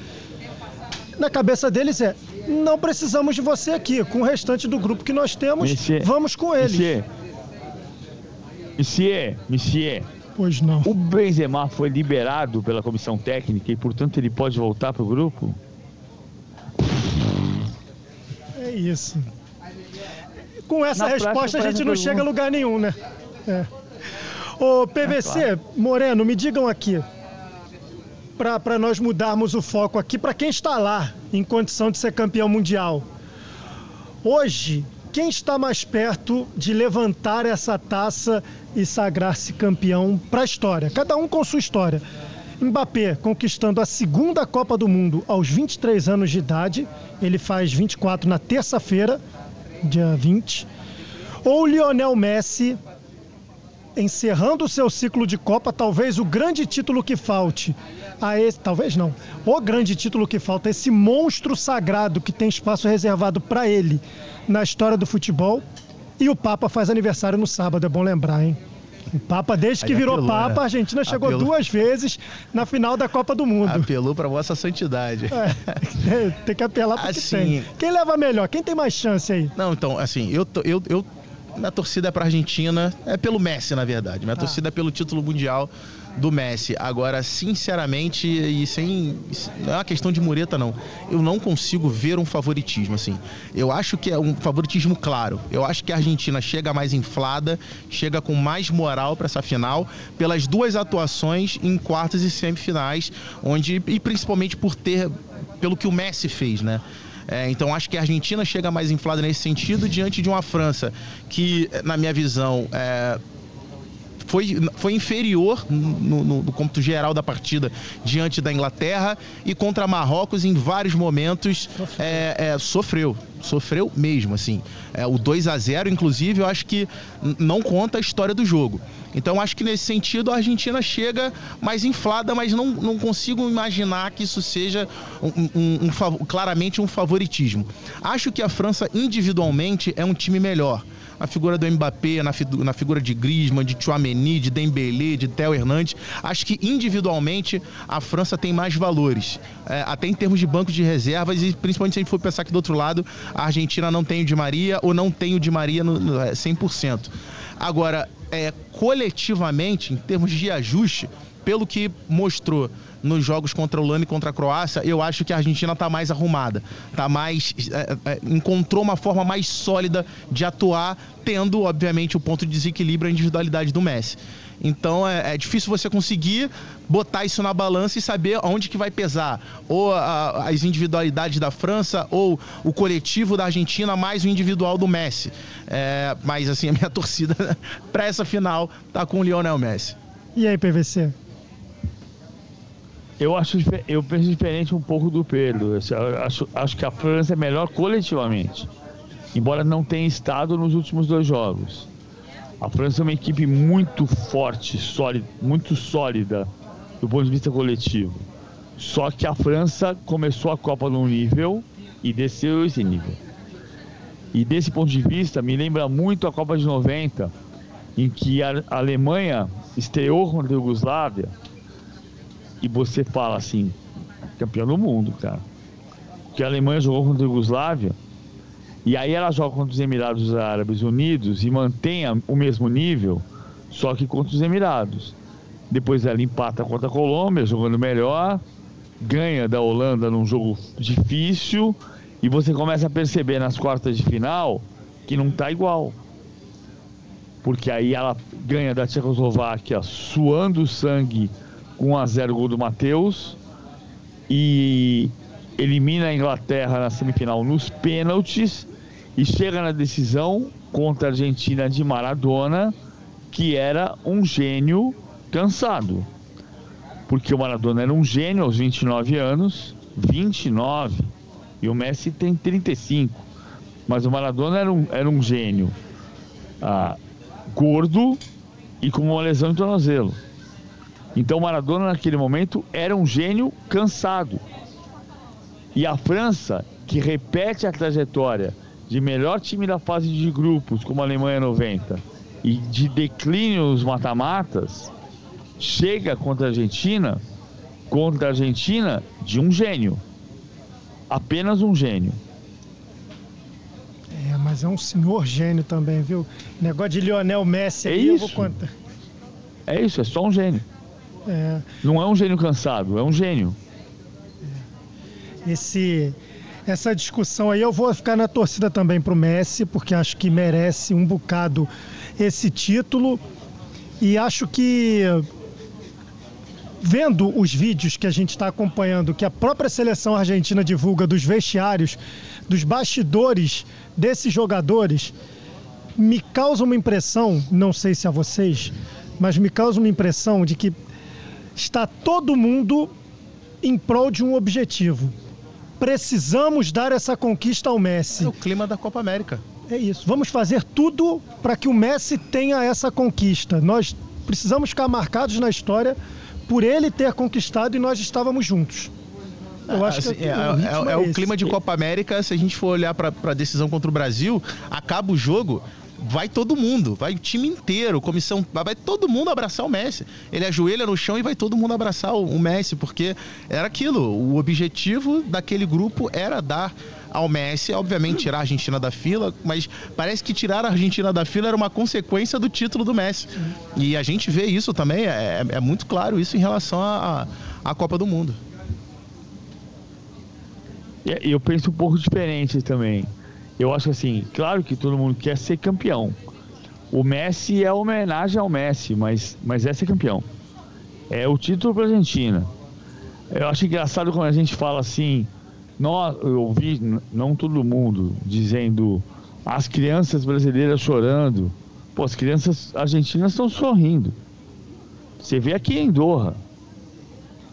Speaker 1: Na cabeça deles é: não precisamos de você aqui, com o restante do grupo que nós temos, Monsieur, vamos com ele.
Speaker 3: Monsieur, Monsieur, Monsieur.
Speaker 1: Pois não.
Speaker 3: O Benzema foi liberado pela comissão técnica e, portanto, ele pode voltar para o grupo?
Speaker 1: É isso. Com essa Na resposta a gente não chega a lugar nenhum, né? É. Ô, PVC, é, claro. Moreno, me digam aqui, para nós mudarmos o foco aqui, para quem está lá em condição de ser campeão mundial. Hoje, quem está mais perto de levantar essa taça e sagrar-se campeão para a história? Cada um com sua história. Mbappé conquistando a segunda Copa do Mundo aos 23 anos de idade, ele faz 24 na terça-feira, dia 20. Ou Lionel Messi encerrando o seu ciclo de Copa, talvez o grande título que falte a esse, talvez não, o grande título que falta, esse monstro sagrado que tem espaço reservado para ele na história do futebol. E o Papa faz aniversário no sábado, é bom lembrar, hein? O Papa, desde que virou apelou, Papa, né? a Argentina chegou apelou. duas vezes na final da Copa do Mundo.
Speaker 2: Apelou para Vossa Santidade.
Speaker 1: É, tem que apelar para assim, tem. Quem leva melhor? Quem tem mais chance aí?
Speaker 2: Não, então, assim, eu, eu, eu minha torcida é para Argentina, é pelo Messi, na verdade. Minha ah. torcida é pelo título mundial do Messi. Agora, sinceramente, e sem. Não é uma questão de mureta, não. Eu não consigo ver um favoritismo, assim. Eu acho que é um favoritismo claro. Eu acho que a Argentina chega mais inflada, chega com mais moral para essa final, pelas duas atuações em quartas e semifinais, onde. E principalmente por ter. pelo que o Messi fez, né? É, então acho que a Argentina chega mais inflada nesse sentido diante de uma França que, na minha visão, é, foi, foi inferior no, no, no cômputo geral da partida diante da Inglaterra e contra Marrocos em vários momentos é, é, sofreu. Sofreu mesmo, assim. É, o 2 a 0 inclusive, eu acho que não conta a história do jogo. Então, acho que nesse sentido a Argentina chega mais inflada, mas não, não consigo imaginar que isso seja um, um, um, claramente um favoritismo. Acho que a França individualmente é um time melhor na figura do Mbappé, na, na figura de Griezmann, de Chouameni, de Dembélé, de Theo Hernandes. Acho que individualmente a França tem mais valores, é, até em termos de banco de reservas e principalmente se a gente for pensar que do outro lado a Argentina não tem o Di Maria ou não tem o Di Maria no, no 100%. Agora, é, coletivamente, em termos de ajuste, pelo que mostrou nos jogos contra a Holanda e contra a Croácia, eu acho que a Argentina está mais arrumada, tá mais é, é, encontrou uma forma mais sólida de atuar, tendo obviamente o ponto de desequilíbrio a individualidade do Messi. Então é, é, difícil você conseguir botar isso na balança e saber onde que vai pesar. Ou a, as individualidades da França, ou o coletivo da Argentina, mais o individual do Messi. É, mas assim, a minha torcida para essa final tá com o Lionel Messi.
Speaker 1: E aí, PVC?
Speaker 3: Eu acho eu penso diferente um pouco do Pedro. Eu acho, acho que a França é melhor coletivamente, embora não tenha estado nos últimos dois jogos. A França é uma equipe muito forte, sólida, muito sólida do ponto de vista coletivo. Só que a França começou a Copa num nível e desceu esse nível. E desse ponto de vista, me lembra muito a Copa de 90, em que a Alemanha estreou contra a Iugoslávia e você fala assim, campeão do mundo, cara. Que a Alemanha jogou contra a Iugoslávia e aí ela joga contra os Emirados Árabes Unidos e mantém o mesmo nível, só que contra os Emirados. Depois ela empata contra a Colômbia, jogando melhor, ganha da Holanda num jogo difícil e você começa a perceber nas quartas de final que não tá igual. Porque aí ela ganha da Tchecoslováquia suando sangue 1 a 0 gol do Matheus e elimina a Inglaterra na semifinal nos pênaltis e chega na decisão contra a Argentina de Maradona, que era um gênio cansado. Porque o Maradona era um gênio aos 29 anos, 29, e o Messi tem 35. Mas o Maradona era um, era um gênio ah, gordo e com uma lesão de tornozelo. Então Maradona naquele momento era um gênio cansado. E a França, que repete a trajetória de melhor time da fase de grupos, como a Alemanha 90, e de declínio nos mata-matas, chega contra a Argentina, contra a Argentina de um gênio. Apenas um gênio.
Speaker 1: É, mas é um senhor gênio também, viu? Negócio de Lionel Messi
Speaker 3: é
Speaker 1: aí,
Speaker 3: isso.
Speaker 1: eu vou contar.
Speaker 3: É isso, é só um gênio.
Speaker 1: É.
Speaker 3: Não é um gênio cansado, é um gênio.
Speaker 1: Esse, essa discussão aí eu vou ficar na torcida também pro Messi, porque acho que merece um bocado esse título. E acho que vendo os vídeos que a gente está acompanhando, que a própria seleção argentina divulga dos vestiários, dos bastidores desses jogadores, me causa uma impressão, não sei se a vocês, mas me causa uma impressão de que está todo mundo em prol de um objetivo. Precisamos dar essa conquista ao Messi.
Speaker 2: É o clima da Copa América.
Speaker 1: É isso. Vamos fazer tudo para que o Messi tenha essa conquista. Nós precisamos ficar marcados na história por ele ter conquistado e nós estávamos juntos. Eu acho
Speaker 2: Assim,
Speaker 1: que
Speaker 2: é,
Speaker 1: o
Speaker 2: é-
Speaker 1: ritmo
Speaker 2: é o clima de Copa América. Se a gente for olhar para a decisão contra o Brasil, acaba o jogo, vai todo mundo, vai o time inteiro, comissão, vai todo mundo abraçar o Messi. Ele ajoelha no chão e vai todo mundo abraçar o, o Messi, porque era aquilo. O objetivo daquele grupo era dar ao Messi, obviamente tirar a Argentina da fila, mas parece que tirar a Argentina da fila era uma consequência do título do Messi. E a gente vê isso também, é, é muito claro isso em relação à Copa do Mundo.
Speaker 3: Eu penso um pouco diferente também. Eu acho assim, claro que todo mundo quer ser campeão. O Messi é homenagem ao Messi, mas, mas é ser campeão. É o título para a Argentina. Eu acho engraçado quando a gente fala assim, nós, eu ouvi, não todo mundo, dizendo as crianças brasileiras chorando. Pô, as crianças argentinas estão sorrindo. Você vê aqui em Doha.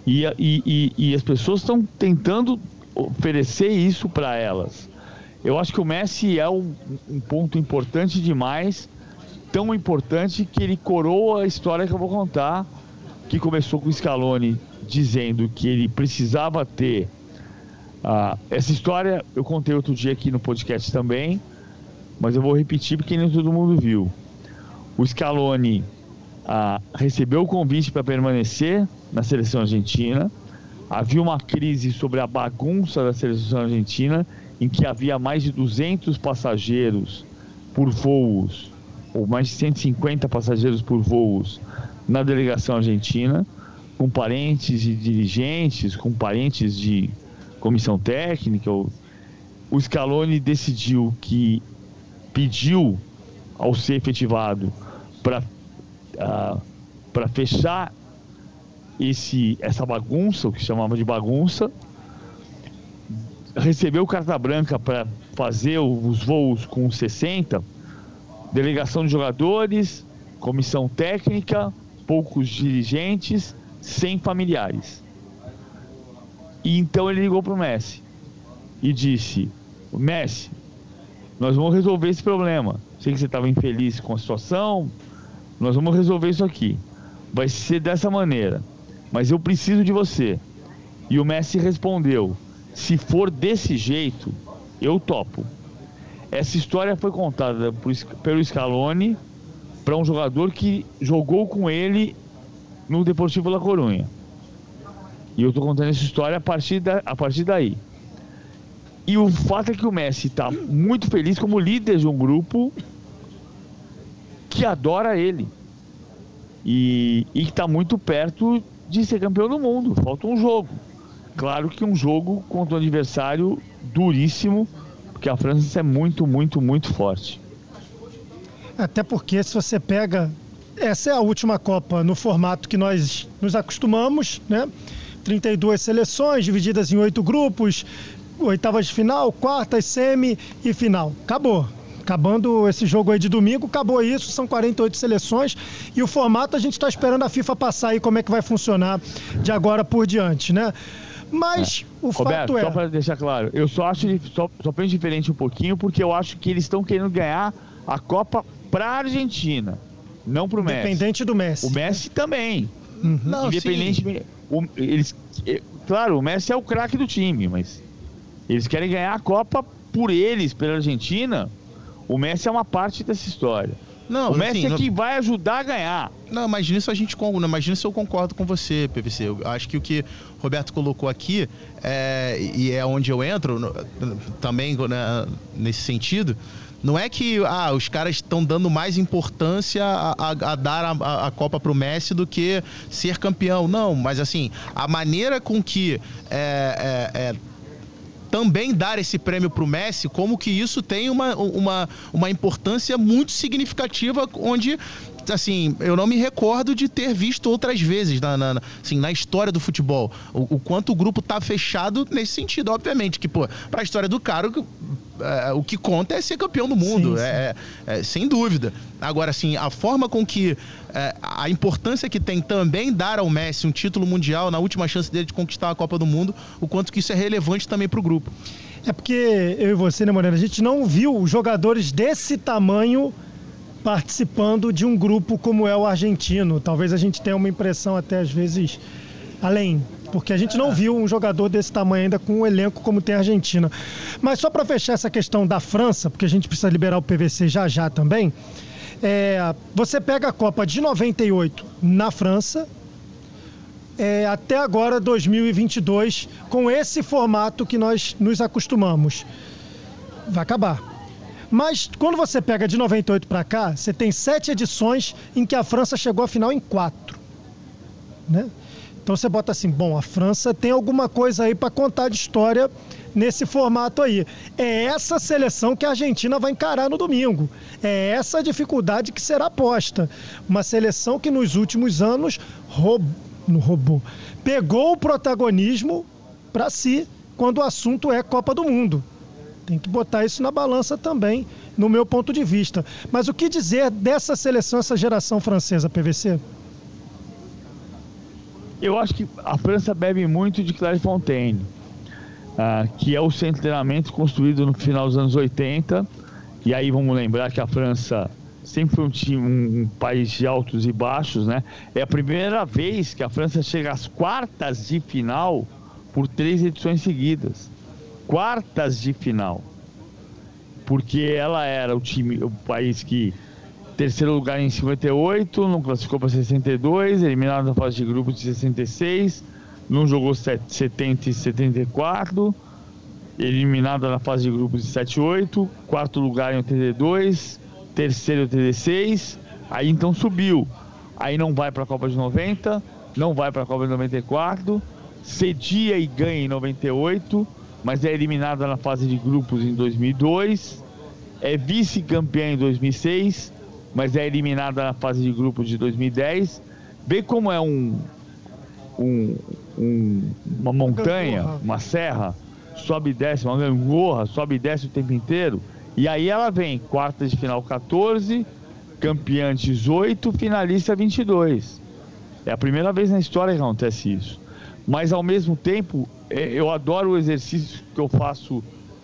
Speaker 3: E, e, e, e as pessoas estão tentando oferecer isso para elas. Eu acho que o Messi é um, um ponto importante demais, tão importante que ele coroa a história que eu vou contar, que começou com o Scaloni dizendo que ele precisava ter ah, essa história. Eu contei outro dia aqui no podcast também. mas eu vou repetir porque nem todo mundo viu. O Scaloni ah, recebeu o convite para permanecer na seleção argentina. Havia uma crise sobre a bagunça da seleção argentina, em que havia mais de 200 passageiros por voos, ou mais de 150 passageiros por voos na delegação argentina, com parentes de dirigentes, com parentes de comissão técnica. O Scaloni decidiu que pediu ao ser efetivado para uh, para fechar esse, essa bagunça, o que chamava de bagunça, recebeu carta branca para fazer os voos com 60, delegação de jogadores, comissão técnica, poucos dirigentes, sem familiares. E então ele ligou para o Messi e disse: Messi, nós vamos resolver esse problema. Sei que você estava infeliz com a situação, nós vamos resolver isso aqui. Vai ser dessa maneira, mas eu preciso de você. E o Messi respondeu: se for desse jeito, eu topo. Essa história foi contada pelo Scaloni para um jogador que jogou com ele no Deportivo La Corunha. E eu estou contando essa história a partir, da, a partir daí. E o fato é que o Messi está muito feliz como líder de um grupo que adora ele. E, e que está muito perto de ser campeão do mundo. Falta um jogo. Claro que um jogo contra um adversário duríssimo, porque a França é muito, muito, muito forte.
Speaker 1: Até porque se você pega. Essa é a última Copa no formato que nós nos acostumamos, né? 32 seleções divididas em oito grupos, oitavas de final, quartas, semi e final. Acabou. Acabando esse jogo aí de domingo, acabou isso, são 48 seleções e o formato a gente está esperando a FIFA passar aí como é que vai funcionar de agora por diante, né? Mas é. o
Speaker 3: Roberto,
Speaker 1: fato é.
Speaker 3: Só para deixar claro, eu só acho só, só penso diferente um pouquinho porque eu acho que eles estão querendo ganhar a Copa para a Argentina, não para o Messi.
Speaker 1: Independente do Messi.
Speaker 3: O Messi também. Uhum. Não, Independente. O, eles, claro, o Messi é o craque do time, mas eles querem ganhar a Copa por eles, pela Argentina. O Messi é uma parte dessa história. Não, o Messi assim, é que vai ajudar a ganhar.
Speaker 2: Não, mas nisso a gente mas nisso eu concordo com você, PVC. Eu acho que o que o Roberto colocou aqui é, e é onde eu entro no, também né, nesse sentido. Não é que ah, os caras estão dando mais importância a, a, a dar a, a Copa para o Messi do que ser campeão. Não, mas assim, a maneira com que é, é, é também dar esse prêmio para o Messi, como que isso tem uma, uma, uma importância muito significativa, onde assim, eu não me recordo de ter visto outras vezes na, na, assim, na história do futebol. O, o, quanto o grupo tá fechado nesse sentido, obviamente, que, pô, pra história do cara, é, o que conta é ser campeão do mundo, sim, sim. É, é, sem dúvida. Agora, assim, a forma com que é, a importância que tem também dar ao Messi um título mundial na última chance dele de conquistar a Copa do Mundo, o quanto que isso é relevante também pro grupo.
Speaker 1: É porque eu e você, né, Morena, a gente não viu jogadores desse tamanho participando de um grupo como é o argentino. Talvez a gente tenha uma impressão até às vezes além, porque a gente não viu um jogador desse tamanho ainda com um elenco como tem a Argentina. Mas só para fechar essa questão da França, porque a gente precisa liberar o PVC já já também. É, você pega a Copa de 98 na França, é, até agora 2022, com esse formato que nós nos acostumamos. Vai acabar. Mas quando você pega de 98 para cá, você tem sete edições em que a França chegou à final em quatro. Né? Então você bota assim, bom, a França tem alguma coisa aí para contar de história nesse formato aí. É essa seleção que a Argentina vai encarar no domingo. É essa dificuldade que será posta. Uma seleção que nos últimos anos roubou, roubou, pegou o protagonismo para si quando o assunto é Copa do Mundo. Tem que botar isso na balança também, no meu ponto de vista. Mas o que dizer dessa seleção, essa geração francesa, PVC?
Speaker 3: Eu acho que a França bebe muito de Clairefontaine, uh, que é o centro de treinamento construído no final dos anos 80. E aí vamos lembrar que a França sempre foi um, time, um, um, país de altos e baixos, né? É a primeira vez que a França chega às quartas de final por três edições seguidas quartas de final. porque ela era o time, o país que terceiro lugar em 58, não classificou para 62, eliminado na fase de grupos de 66, não jogou 70 e 74, eliminada na fase de grupos de 78, quarto lugar em 82, terceiro em 86, aí então subiu. Aí não vai para a Copa de 90, não vai para a Copa de 94, cedia e ganha em 98, mas é eliminada na fase de grupos em 2002, é vice-campeã em 2006, mas é eliminada na fase de grupos de 2010. Vê como é um, um, um uma montanha, uma serra, sobe e desce, uma gangorra, sobe e desce o tempo inteiro. E aí ela vem, quarta de final 14, campeã 18, finalista 22. É a primeira vez na história que acontece isso. Mas ao mesmo tempo, eu adoro o exercício que eu faço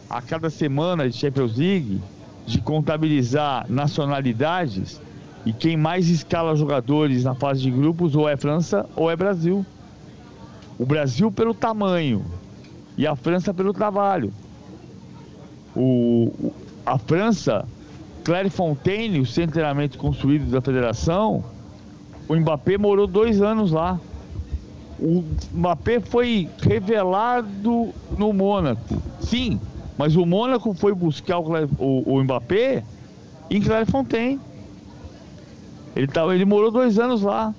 Speaker 3: a cada semana de Champions League, de contabilizar nacionalidades e quem mais escala jogadores na fase de grupos ou é França ou é Brasil. O Brasil pelo tamanho e a França pelo trabalho. O, a França, Claire Fontaine, o centro treinamento construído da federação, o Mbappé morou dois anos lá. O Mbappé foi revelado no Mônaco. Sim, mas o Mônaco foi buscar o, o, o Mbappé em Clairefontaine. Ele, ele morou dois anos lá.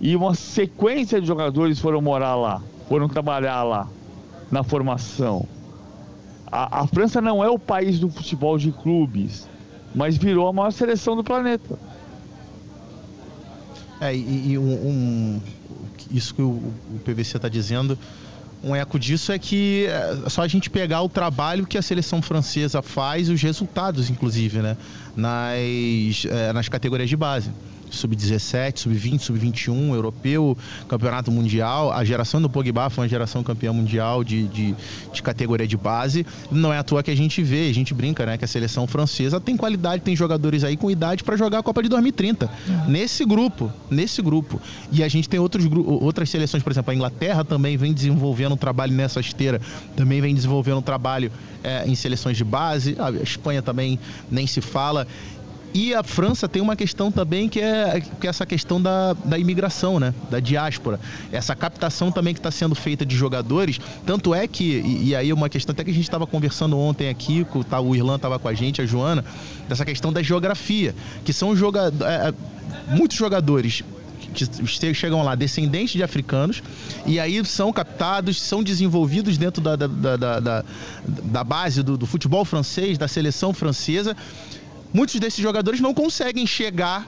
Speaker 3: E uma sequência de jogadores foram morar lá, foram trabalhar lá, na formação. A, a França não é o país do futebol de clubes, mas virou a maior seleção do planeta.
Speaker 2: É, e, e um, um, isso que o, o PVC está dizendo, um eco disso é que é só a gente pegar o trabalho que a seleção francesa faz, os resultados, inclusive, né? Nas, é, nas categorias de base sub-17, sub-20, sub-21, europeu, campeonato mundial. A geração do Pogba foi uma geração campeã mundial de, de, de, categoria de base. Não é à toa que a gente vê, a gente brinca, né? Que a seleção francesa tem qualidade, tem jogadores aí com idade para jogar a Copa de 2030. Uhum. Nesse grupo, nesse grupo. E a gente tem outros, outras seleções, por exemplo, a Inglaterra também vem desenvolvendo um trabalho nessa esteira, também vem desenvolvendo um trabalho é, em seleções de base. A Espanha também nem se fala. E a França tem uma questão também que é, que é essa questão da, da imigração, né? Da diáspora. Essa captação também que está sendo feita de jogadores. Tanto é que, e, e aí uma questão até que a gente estava conversando ontem aqui, tá, o Irlan estava com a gente, a Joana, dessa questão da geografia. Que são jogadores. É, é, muitos jogadores que chegam lá descendentes de africanos e aí são captados, são desenvolvidos dentro da, da, da, da, da base do, do futebol francês, da seleção francesa muitos desses jogadores não conseguem chegar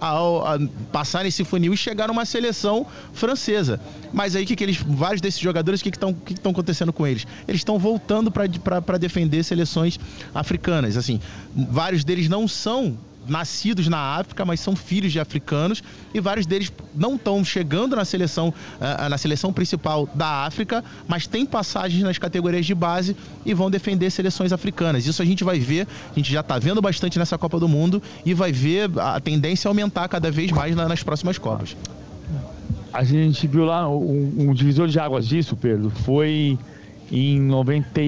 Speaker 2: ao, a passar nesse funil e chegar numa seleção francesa. Mas aí que, que eles, vários desses jogadores, o que estão que que que acontecendo com eles? Eles estão voltando para defender seleções africanas. Assim, vários deles não são nascidos na África, mas são filhos de africanos e vários deles não estão chegando na seleção, uh, na seleção principal da África, mas têm passagens nas categorias de base e vão defender seleções africanas. Isso a gente vai ver, a gente já está vendo bastante nessa Copa do Mundo e vai ver a tendência aumentar cada vez mais na, nas próximas Copas.
Speaker 3: A gente viu lá um, um divisor de águas disso, Pedro, foi em 90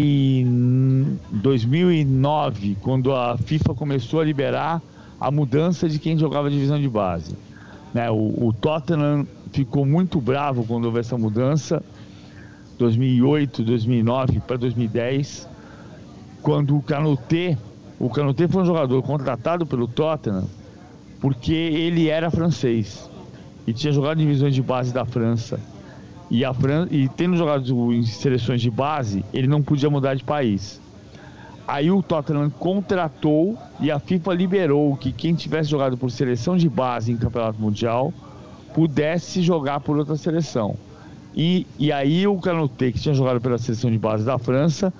Speaker 3: 2009, quando a FIFA começou a liberar a mudança de quem jogava a divisão de base. Né? O, o Tottenham ficou muito bravo quando houve essa mudança, 2008, 2009 para 2010, quando o Canutê, o Canutê foi um jogador contratado pelo Tottenham porque ele era francês e tinha jogado em divisões de base da França. E, a Fran... e tendo jogado em seleções de base, ele não podia mudar de país. Aí o Tottenham contratou e a FIFA liberou que quem tivesse jogado por seleção de base em campeonato mundial pudesse jogar por outra seleção. E, e aí o Canute, que tinha jogado pela seleção de base da França,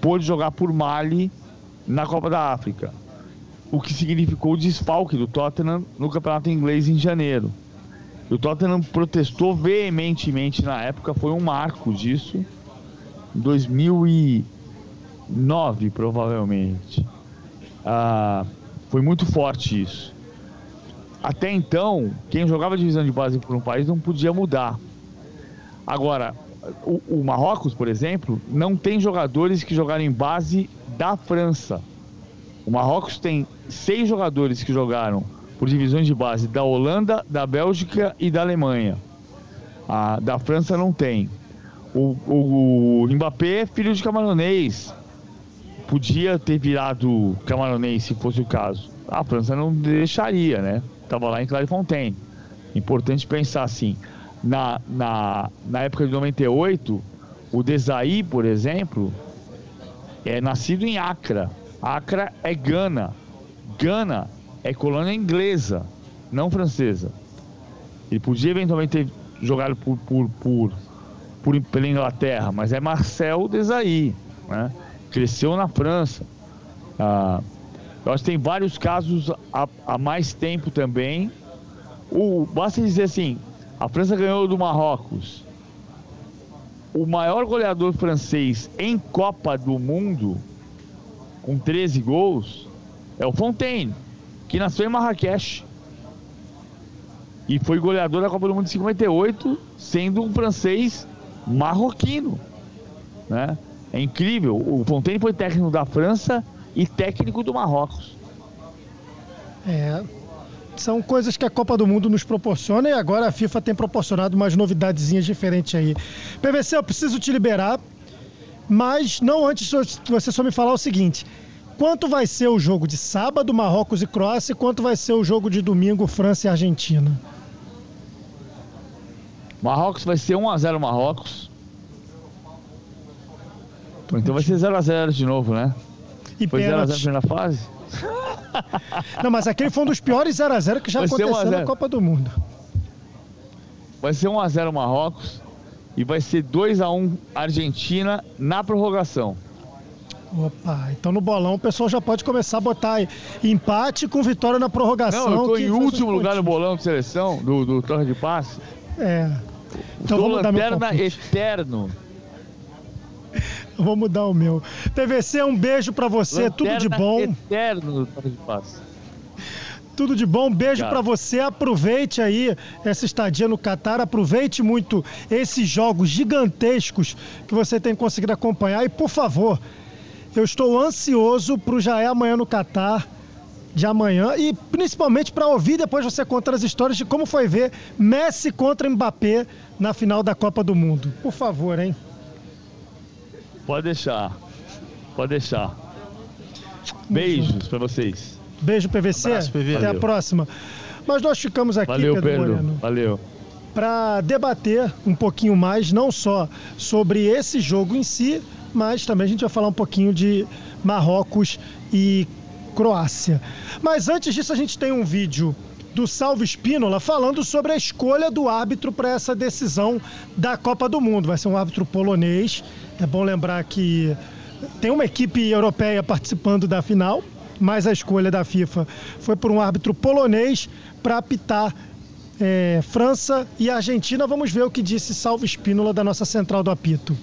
Speaker 3: pôde jogar por Mali na Copa da África. O que significou o desfalque do Tottenham no campeonato inglês em janeiro. O Tottenham protestou veementemente na época, foi um marco disso. Em 2000 e nove, provavelmente. Ah, foi muito forte isso. Até então, quem jogava divisão de base por um país não podia mudar. Agora, o, o Marrocos, por exemplo, não tem jogadores que jogaram em base da França. O Marrocos tem seis jogadores que jogaram por divisões de base da Holanda, da Bélgica e da Alemanha. A da França não tem. O, o, o Mbappé é filho de camaronês. Podia ter virado camaronês se fosse o caso. A França não deixaria, né? Tava lá em Clairefontaine. Importante pensar assim. Na, na, na época de 98, o Desaí, por exemplo, é nascido em Accra. Accra é Gana. Gana é colônia inglesa, não francesa. Ele podia eventualmente ter jogado por, por, por, por pela Inglaterra, mas é Marcel Desailly, né? Cresceu na França. Ah, que tem vários casos há, há mais tempo também. O, basta dizer assim, a França ganhou do Marrocos. O maior goleador francês em Copa do Mundo, com 13 gols, é o Fontaine que nasceu em Marrakech. E foi goleador da Copa do Mundo de 58, sendo um francês marroquino. Né? É incrível. O Fontaine foi técnico da França e técnico do Marrocos.
Speaker 1: É. São coisas que a Copa do Mundo nos proporciona e agora a FIFA tem proporcionado umas novidadezinhas diferentes aí. PVC, eu preciso te liberar, mas não antes de você só me falar o seguinte: quanto vai ser o jogo de sábado, Marrocos e Croácia, e quanto vai ser o jogo de domingo, França e Argentina?
Speaker 3: Marrocos vai ser 1x0 Marrocos. Então vai ser 0x0 de novo, né? E Foi 0x0 na primeira fase?
Speaker 1: Não, mas aquele foi um dos piores 0x0 que já vai aconteceu na Copa do Mundo.
Speaker 3: Vai ser 1x0 Marrocos e vai ser 2x1 Argentina na prorrogação.
Speaker 1: Opa, então no bolão o pessoal já pode começar a botar empate com vitória na prorrogação.
Speaker 3: Não, eu tô em último lugar no bolão de seleção do, do Torre de Passe.
Speaker 1: É.
Speaker 3: Então vou lanterna eterno.
Speaker 1: Vou mudar o meu. PVC, um beijo para você, lanterna tudo de bom.
Speaker 3: eterno do de Passe.
Speaker 1: Tudo de bom, beijo para você. Aproveite aí essa estadia no Catar, aproveite muito esses jogos gigantescos que você tem conseguido acompanhar e, por favor, eu estou ansioso para o Jaé amanhã no Catar de amanhã e principalmente para ouvir depois você contar as histórias de como foi ver Messi contra Mbappé na final da Copa do Mundo. Por favor, hein?
Speaker 3: Pode deixar. Pode deixar. Beijos para vocês.
Speaker 1: Beijo PVC. Abraço, PV. Até Valeu. a próxima. Mas nós ficamos aqui,
Speaker 3: Valeu, Pedro, Pedro. Moreno. Valeu.
Speaker 1: Para debater um pouquinho mais, não só sobre esse jogo em si, mas também a gente vai falar um pouquinho de Marrocos e Croácia. Mas antes disso, a gente tem um vídeo do Salvo Espínola falando sobre a escolha do árbitro para essa decisão da Copa do Mundo. Vai ser um árbitro polonês. É bom lembrar que tem uma equipe europeia participando da final, mas a escolha da FIFA foi por um árbitro polonês para apitar é, França e Argentina. Vamos ver o que disse Salvo Espínola da nossa central do apito.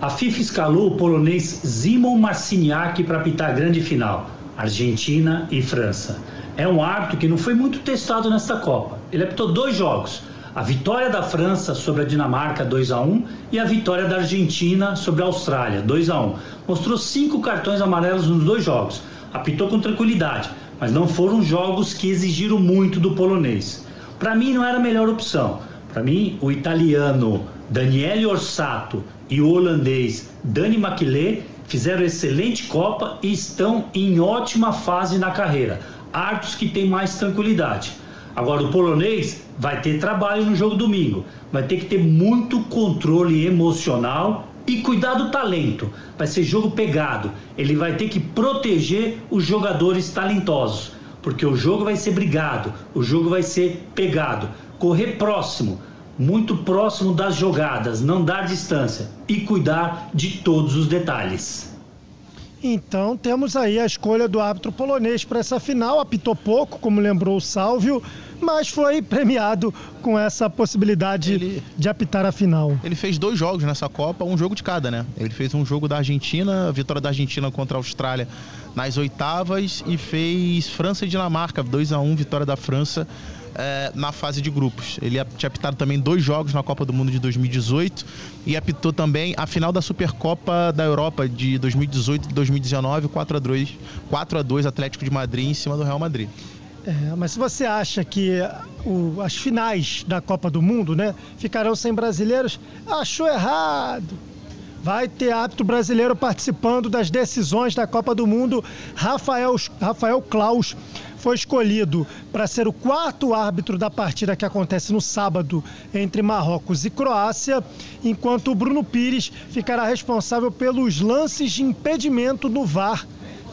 Speaker 4: A FIFA escalou o polonês Zimon Marciniak para apitar a grande final, Argentina e França. É um árbitro que não foi muito testado nesta Copa. Ele apitou dois jogos, a vitória da França sobre a Dinamarca 2 a 1 e a vitória da Argentina sobre a Austrália 2 a 1. Mostrou cinco cartões amarelos nos dois jogos. Apitou com tranquilidade, mas não foram jogos que exigiram muito do polonês. Para mim não era a melhor opção. Para mim, o italiano Daniele Orsato e o holandês Dani Maquilé fizeram excelente Copa e estão em ótima fase na carreira. Artos que têm mais tranquilidade. Agora, o polonês vai ter trabalho no jogo domingo. Vai ter que ter muito controle emocional e cuidar do talento. Vai ser jogo pegado. Ele vai ter que proteger os jogadores talentosos. Porque o jogo vai ser brigado, o jogo vai ser pegado. Correr próximo muito próximo das jogadas, não dar distância e cuidar de todos os detalhes.
Speaker 1: Então temos aí a escolha do árbitro polonês para essa final. Apitou pouco, como lembrou o Sálvio, mas foi premiado com essa possibilidade
Speaker 2: Ele-
Speaker 1: de apitar a final.
Speaker 2: Ele fez dois jogos nessa Copa, um jogo de cada, né? Ele fez um jogo da Argentina, a vitória da Argentina contra a Austrália nas oitavas e fez França e Dinamarca, 2 a 1 vitória da França eh, na fase de grupos. Ele tinha apitado também dois jogos na Copa do Mundo de 2018 e apitou também a final da Supercopa da Europa de 2018 e 2019, 4 a 2, 4 a 2 Atlético de Madrid em cima do Real Madrid.
Speaker 1: É, mas se você acha que o- as finais da Copa do Mundo, né, ficarão sem brasileiros, achou errado. Vai ter árbitro brasileiro participando das decisões da Copa do Mundo. Rafael, Rafael Klaus foi escolhido para ser o quarto árbitro da partida que acontece no sábado entre Marrocos e Croácia, enquanto o Bruno Pires ficará responsável pelos lances de impedimento no VAR.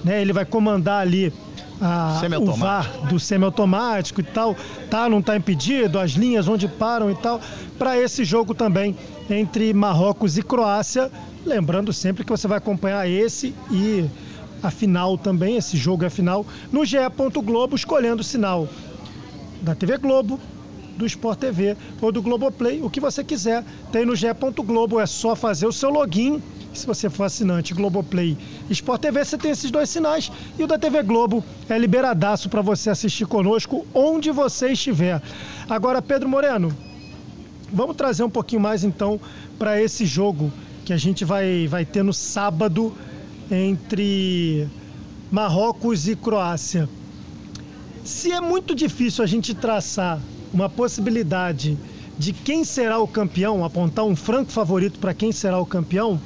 Speaker 1: Né? Ele vai comandar ali a, o. VAR do semiautomático e tal, tá, não tá impedido, as linhas onde param e tal, para esse jogo também entre Marrocos e Croácia. Lembrando sempre que você vai acompanhar esse e a final também, esse jogo é a final, no GE. Globo, escolhendo o sinal da TV Globo, do Sport TV ou do Globoplay, o que você quiser. Tem no GE. Globo, é só fazer o seu login. Se você for assinante Globoplay Sport TV, você tem esses dois sinais. E o da TV Globo é liberadaço para você assistir conosco onde você estiver. Agora, Pedro Moreno, vamos trazer um pouquinho mais então para esse jogo que a gente vai, vai ter no sábado entre Marrocos e Croácia. Se é muito difícil a gente traçar uma possibilidade de quem será o campeão, apontar um franco favorito para quem será o campeão,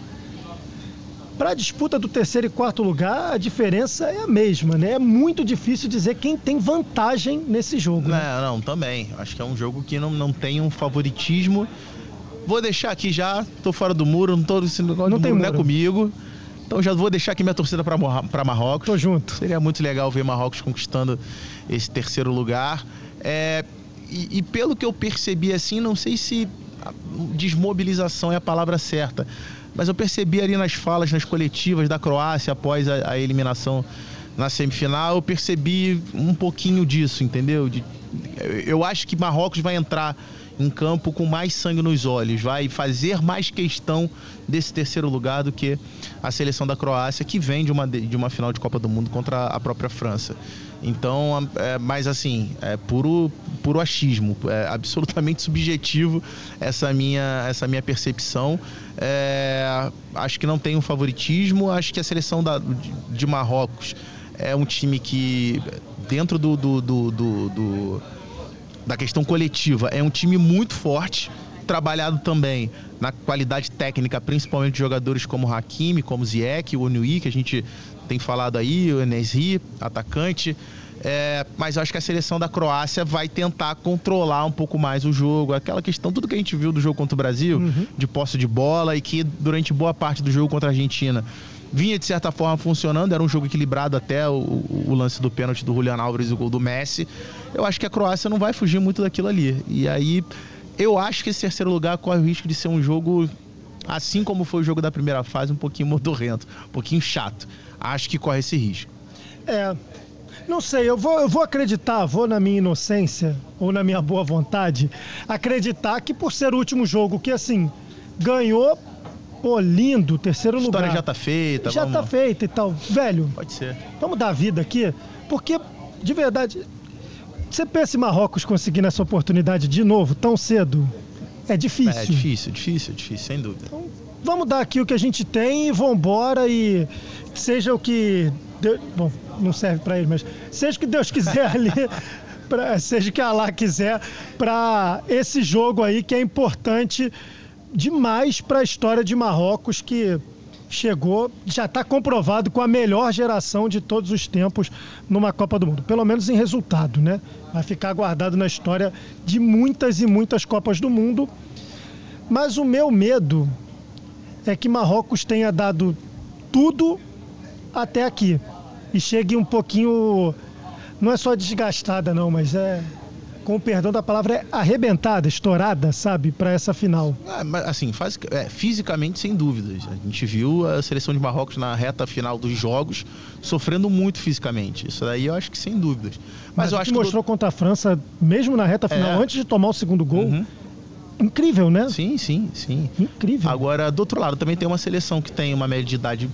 Speaker 1: para a disputa do terceiro e quarto lugar, a diferença é a mesma, né? É muito difícil dizer quem tem vantagem nesse jogo. né?
Speaker 2: Não, não, também. Acho que é um jogo que não, não tem um favoritismo. Vou deixar aqui já, tô fora do muro, não tô esse negócio
Speaker 1: Não tem
Speaker 2: muro, não é
Speaker 1: muro.
Speaker 2: comigo. Então já vou deixar aqui minha torcida para para Marrocos.
Speaker 1: Tô junto.
Speaker 2: Seria muito legal ver Marrocos conquistando esse terceiro lugar. É, e, e pelo que eu percebi assim, não sei se desmobilização é a palavra certa, mas eu percebi ali nas falas, nas coletivas da Croácia após a, a eliminação na semifinal, eu percebi um pouquinho disso, entendeu? De- eu acho que Marrocos vai entrar em campo com mais sangue nos olhos, vai fazer mais questão desse terceiro lugar do que a seleção da Croácia, que vem de uma, de uma final de Copa do Mundo contra a própria França. Então, é, mas assim, é puro, puro achismo, é absolutamente subjetivo essa minha, essa minha percepção. É, acho que não tem um favoritismo, acho que a seleção da, de, de Marrocos é um time que, dentro do- do- do- do- da questão coletiva, é um time muito forte, trabalhado também na qualidade técnica, principalmente de jogadores como Hakimi, como Ziyech, o Onui, que a gente tem falado aí, o Enesri, atacante. É, mas acho que a seleção da Croácia vai tentar controlar um pouco mais o jogo. Aquela questão, tudo que a gente viu do jogo contra o Brasil,
Speaker 1: Uhum.
Speaker 2: de posse de bola, e que durante boa parte do jogo contra a Argentina vinha de certa forma funcionando, era um jogo equilibrado até o, o lance do pênalti do Julian Álvares e o gol do Messi. Eu acho que a Croácia não vai fugir muito daquilo ali. E aí, eu acho que esse terceiro lugar corre o risco de ser um jogo, assim como foi o jogo da primeira fase, um pouquinho modorrento, um pouquinho chato. Acho que corre esse risco.
Speaker 1: É. Não sei, eu vou, eu vou acreditar, vou na minha inocência ou na minha boa vontade, acreditar que por ser o último jogo que assim ganhou, pô, lindo, terceiro
Speaker 2: A história
Speaker 1: lugar.
Speaker 2: já tá feita,
Speaker 1: Já
Speaker 2: vamos...
Speaker 1: tá feita e tal. Velho,
Speaker 2: Pode ser.
Speaker 1: vamos dar vida aqui, porque de verdade, você pensa em Marrocos conseguindo essa oportunidade de novo tão cedo? É difícil.
Speaker 2: É difícil, difícil, difícil, sem dúvida.
Speaker 1: Vamos dar aqui o que a gente tem e vambora e seja o que. Deus- bom, não serve pra ele, mas seja o que Deus quiser ali, pra, seja o que Allah quiser, pra esse jogo aí que é importante demais pra história de Marrocos, que chegou, já está comprovado com a melhor geração de todos os tempos numa Copa do Mundo, pelo menos em resultado, né? Vai ficar guardado na história de muitas e muitas Copas do Mundo. Mas o meu medo é que Marrocos tenha dado tudo até aqui e chegue um pouquinho, não é só desgastada não, mas é com o perdão da palavra, é arrebentada, estourada, sabe, para essa final.
Speaker 2: Ah, mas, assim, faz, é, fisicamente, sem dúvidas. A gente viu a seleção de Marrocos na reta final dos jogos sofrendo muito fisicamente. Isso daí eu acho que sem dúvidas. Mas,
Speaker 1: Mas
Speaker 2: eu acho
Speaker 1: que
Speaker 2: que.
Speaker 1: mostrou contra a França, mesmo na reta final,
Speaker 2: É.
Speaker 1: antes de tomar o segundo gol,
Speaker 2: Uhum.
Speaker 1: incrível, né?
Speaker 2: Sim, sim, sim.
Speaker 1: Incrível.
Speaker 2: Agora, do outro lado, também tem uma seleção que tem uma média de idade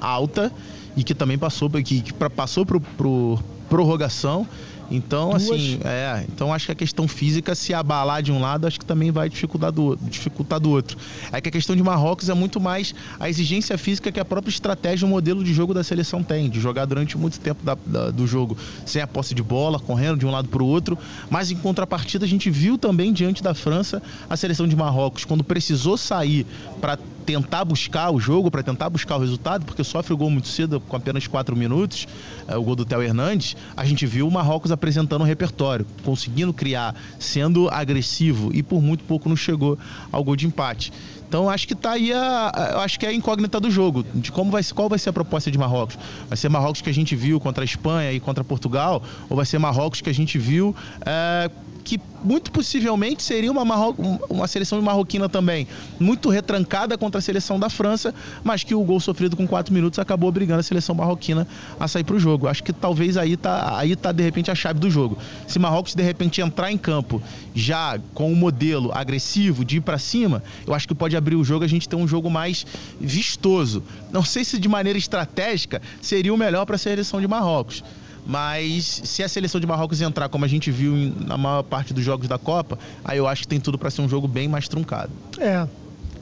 Speaker 2: alta e que também passou, que, que passou pro, pro prorrogação. Então,
Speaker 1: Duas.
Speaker 2: assim, é. Então acho que a questão física, se abalar de um lado, acho que também vai dificultar do, dificultar do outro. É que a questão de Marrocos é muito mais a exigência física que a própria estratégia, o modelo de jogo da seleção tem, de jogar durante muito tempo da- da- do jogo sem a posse de bola, correndo de um lado para o outro. Mas em contrapartida, a gente viu também diante da França a seleção de Marrocos, quando precisou sair para tentar buscar o jogo, para tentar buscar o resultado, porque sofre o gol muito cedo, com apenas 4 minutos, é, o gol do Theo Hernandes, a gente viu o Marrocos apresentando um repertório, conseguindo criar, sendo agressivo e por muito pouco não chegou ao gol de empate. Então acho que tá aí a, acho que é a incógnita do jogo, de como vai qual vai ser a proposta de Marrocos. Vai ser Marrocos que a gente viu contra a Espanha e contra Portugal, ou vai ser Marrocos que a gente viu é, que muito possivelmente seria uma, Marro... uma seleção marroquina também, muito retrancada contra a seleção da França, mas que o gol sofrido com 4 minutos acabou obrigando a seleção marroquina a sair para o jogo. Acho que talvez aí tá, aí tá de repente a chave do jogo. Se Marrocos de repente entrar em campo já com um modelo agressivo de ir para cima, eu acho que pode abrir o jogo, a gente ter um jogo mais vistoso. Não sei se de maneira estratégica seria o melhor para a seleção de Marrocos. Mas se a seleção de Marrocos entrar, como a gente viu em- na maior parte dos jogos da Copa, aí eu acho que tem tudo para ser um jogo bem mais truncado.
Speaker 1: É.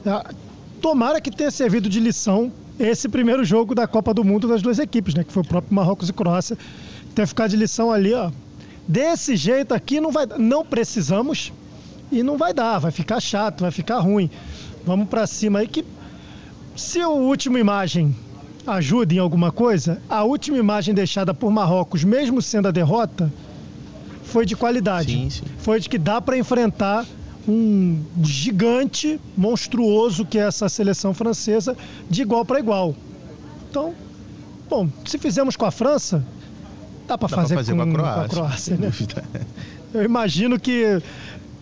Speaker 1: Ah, Tomara que tenha servido de lição esse primeiro jogo da Copa do Mundo das duas equipes, né? Que foi o próprio Marrocos e Croácia. Ter ficado de lição ali, ó. Desse jeito aqui não vai, não precisamos e não vai dar, vai ficar chato, vai ficar ruim. Vamos pra cima aí que se o última imagem ajuda em alguma coisa, a última imagem deixada por Marrocos, mesmo sendo a derrota, foi de qualidade.
Speaker 2: Sim, sim.
Speaker 1: Foi de que dá para enfrentar um gigante monstruoso que é essa seleção francesa de igual para igual. Então, bom, se fizemos com a França, dá para fazer,
Speaker 2: fazer
Speaker 1: com,
Speaker 2: com a Croácia,
Speaker 1: Croácia,
Speaker 2: sem
Speaker 1: né?
Speaker 2: dúvida.
Speaker 1: Eu imagino que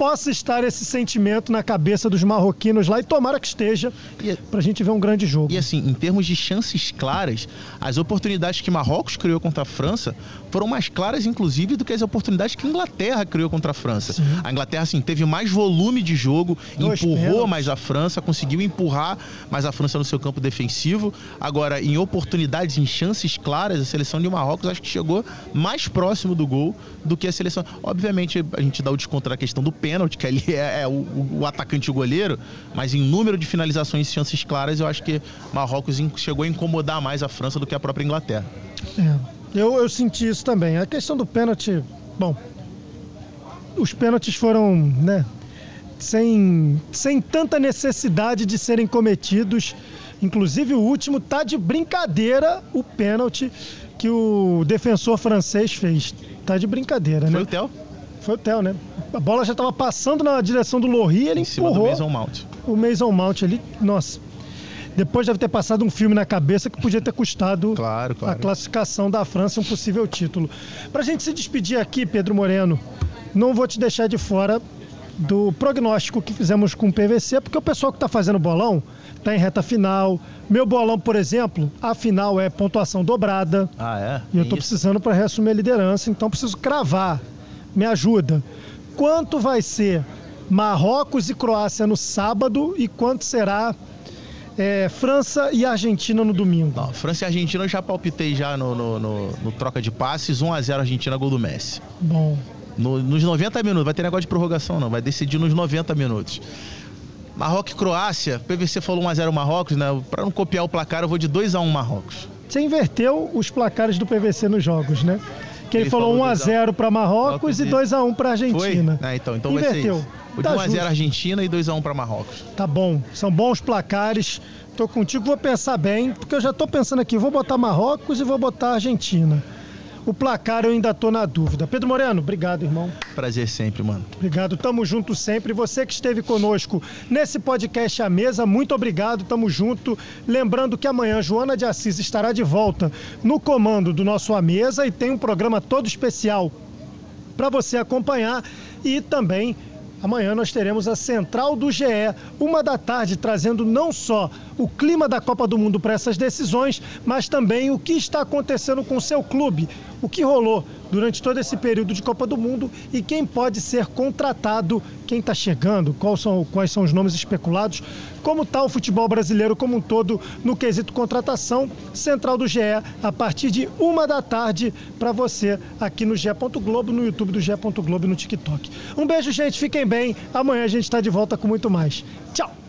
Speaker 1: possa estar esse sentimento na cabeça dos marroquinos lá e tomara que esteja
Speaker 2: E-
Speaker 1: pra gente ver um grande jogo.
Speaker 2: E assim, em termos de chances claras, as oportunidades que Marrocos criou contra a França foram mais claras, inclusive, do que as oportunidades que a Inglaterra criou contra a França.
Speaker 1: Sim.
Speaker 2: A Inglaterra, assim, teve mais volume de jogo,
Speaker 1: Dois
Speaker 2: empurrou
Speaker 1: pênaltis.
Speaker 2: mais a França, conseguiu empurrar mais a França no seu campo defensivo. Agora, em oportunidades, em chances claras, a seleção de Marrocos acho que chegou mais próximo do gol do que a seleção. Obviamente, a gente dá o desconto na questão do pênalti, que ali é, é o, o atacante e o goleiro, mas em número de finalizações e chances claras, eu acho que Marrocos chegou a incomodar mais a França do que a própria Inglaterra.
Speaker 1: É, eu, eu senti isso também. A questão do pênalti, bom, os pênaltis foram, né, sem, sem tanta necessidade de serem cometidos. Inclusive o último tá de brincadeira o pênalti que o defensor francês fez. Tá de brincadeira,
Speaker 2: Foi
Speaker 1: né?
Speaker 2: o Theo,
Speaker 1: Foi o Theo, né? A bola já estava passando na direção do Lohri, ele
Speaker 2: em cima do
Speaker 1: empurrou
Speaker 2: Mason Mount.
Speaker 1: o Mason Mount ali. Nossa. Depois deve ter passado um filme na cabeça que podia ter custado
Speaker 2: Claro,
Speaker 1: a
Speaker 2: claro.
Speaker 1: classificação da França um possível título. Pra gente se despedir aqui, Pedro Moreno, não vou te deixar de fora do prognóstico que fizemos com o PVC, porque o pessoal que está fazendo bolão está em reta final. Meu bolão, por exemplo, a final é pontuação dobrada.
Speaker 2: Ah, é?
Speaker 1: E eu
Speaker 2: Isso.
Speaker 1: precisando para reassumir a liderança, então preciso cravar. Me ajuda. Quanto vai ser Marrocos e Croácia no sábado e quanto será é, França e Argentina no domingo?
Speaker 2: Não, França e Argentina eu já palpitei já no, no, no- no troca de passes, 1x0 Argentina, gol do Messi.
Speaker 1: Bom,
Speaker 2: No- nos 90 minutos, vai ter negócio de prorrogação não, vai decidir nos 90 minutos. Marrocos e Croácia, PVC falou 1x0 Marrocos, né? Pra não copiar o placar, eu vou de 2x1 Marrocos.
Speaker 1: você inverteu os placares do PVC nos jogos, né? Que ele,
Speaker 2: Ele
Speaker 1: falou
Speaker 2: falou
Speaker 1: 1 a 0 para Marrocos e
Speaker 2: e-
Speaker 1: 2 a 1 para Argentina.
Speaker 2: Foi? Ah, então, então vai ser
Speaker 1: Inverteu.
Speaker 2: isso.
Speaker 1: Tá
Speaker 2: 1x0
Speaker 1: justo.
Speaker 2: Argentina e 2x1 pra Marrocos.
Speaker 1: Tá bom, são bons placares. Tô contigo, vou pensar bem, porque eu já tô pensando aqui, vou botar Marrocos e vou botar Argentina. O placar eu ainda tô na dúvida. Pedro Moreno, obrigado, irmão.
Speaker 2: Prazer sempre, mano.
Speaker 1: Obrigado, tamo junto sempre. Você que esteve conosco nesse podcast à mesa, muito obrigado, tamo junto. Lembrando que amanhã Joana de Assis estará de volta no comando do nosso A Mesa e tem um programa todo especial para você acompanhar e também Amanhã nós teremos a Central do GE, uma da tarde, trazendo não só o clima da Copa do Mundo para essas decisões, mas também o que está acontecendo com seu clube, o que rolou durante todo esse período de Copa do Mundo e quem pode ser contratado, quem está chegando, quais são, quais são os nomes especulados, como está o futebol brasileiro como um todo no quesito contratação. Central do GE, a partir de uma da tarde, para você aqui no GE. Globo, no YouTube do GE. Globo e no TikTok. Um beijo, gente, fiquem bem. Amanhã a gente está de volta com muito mais. Tchau!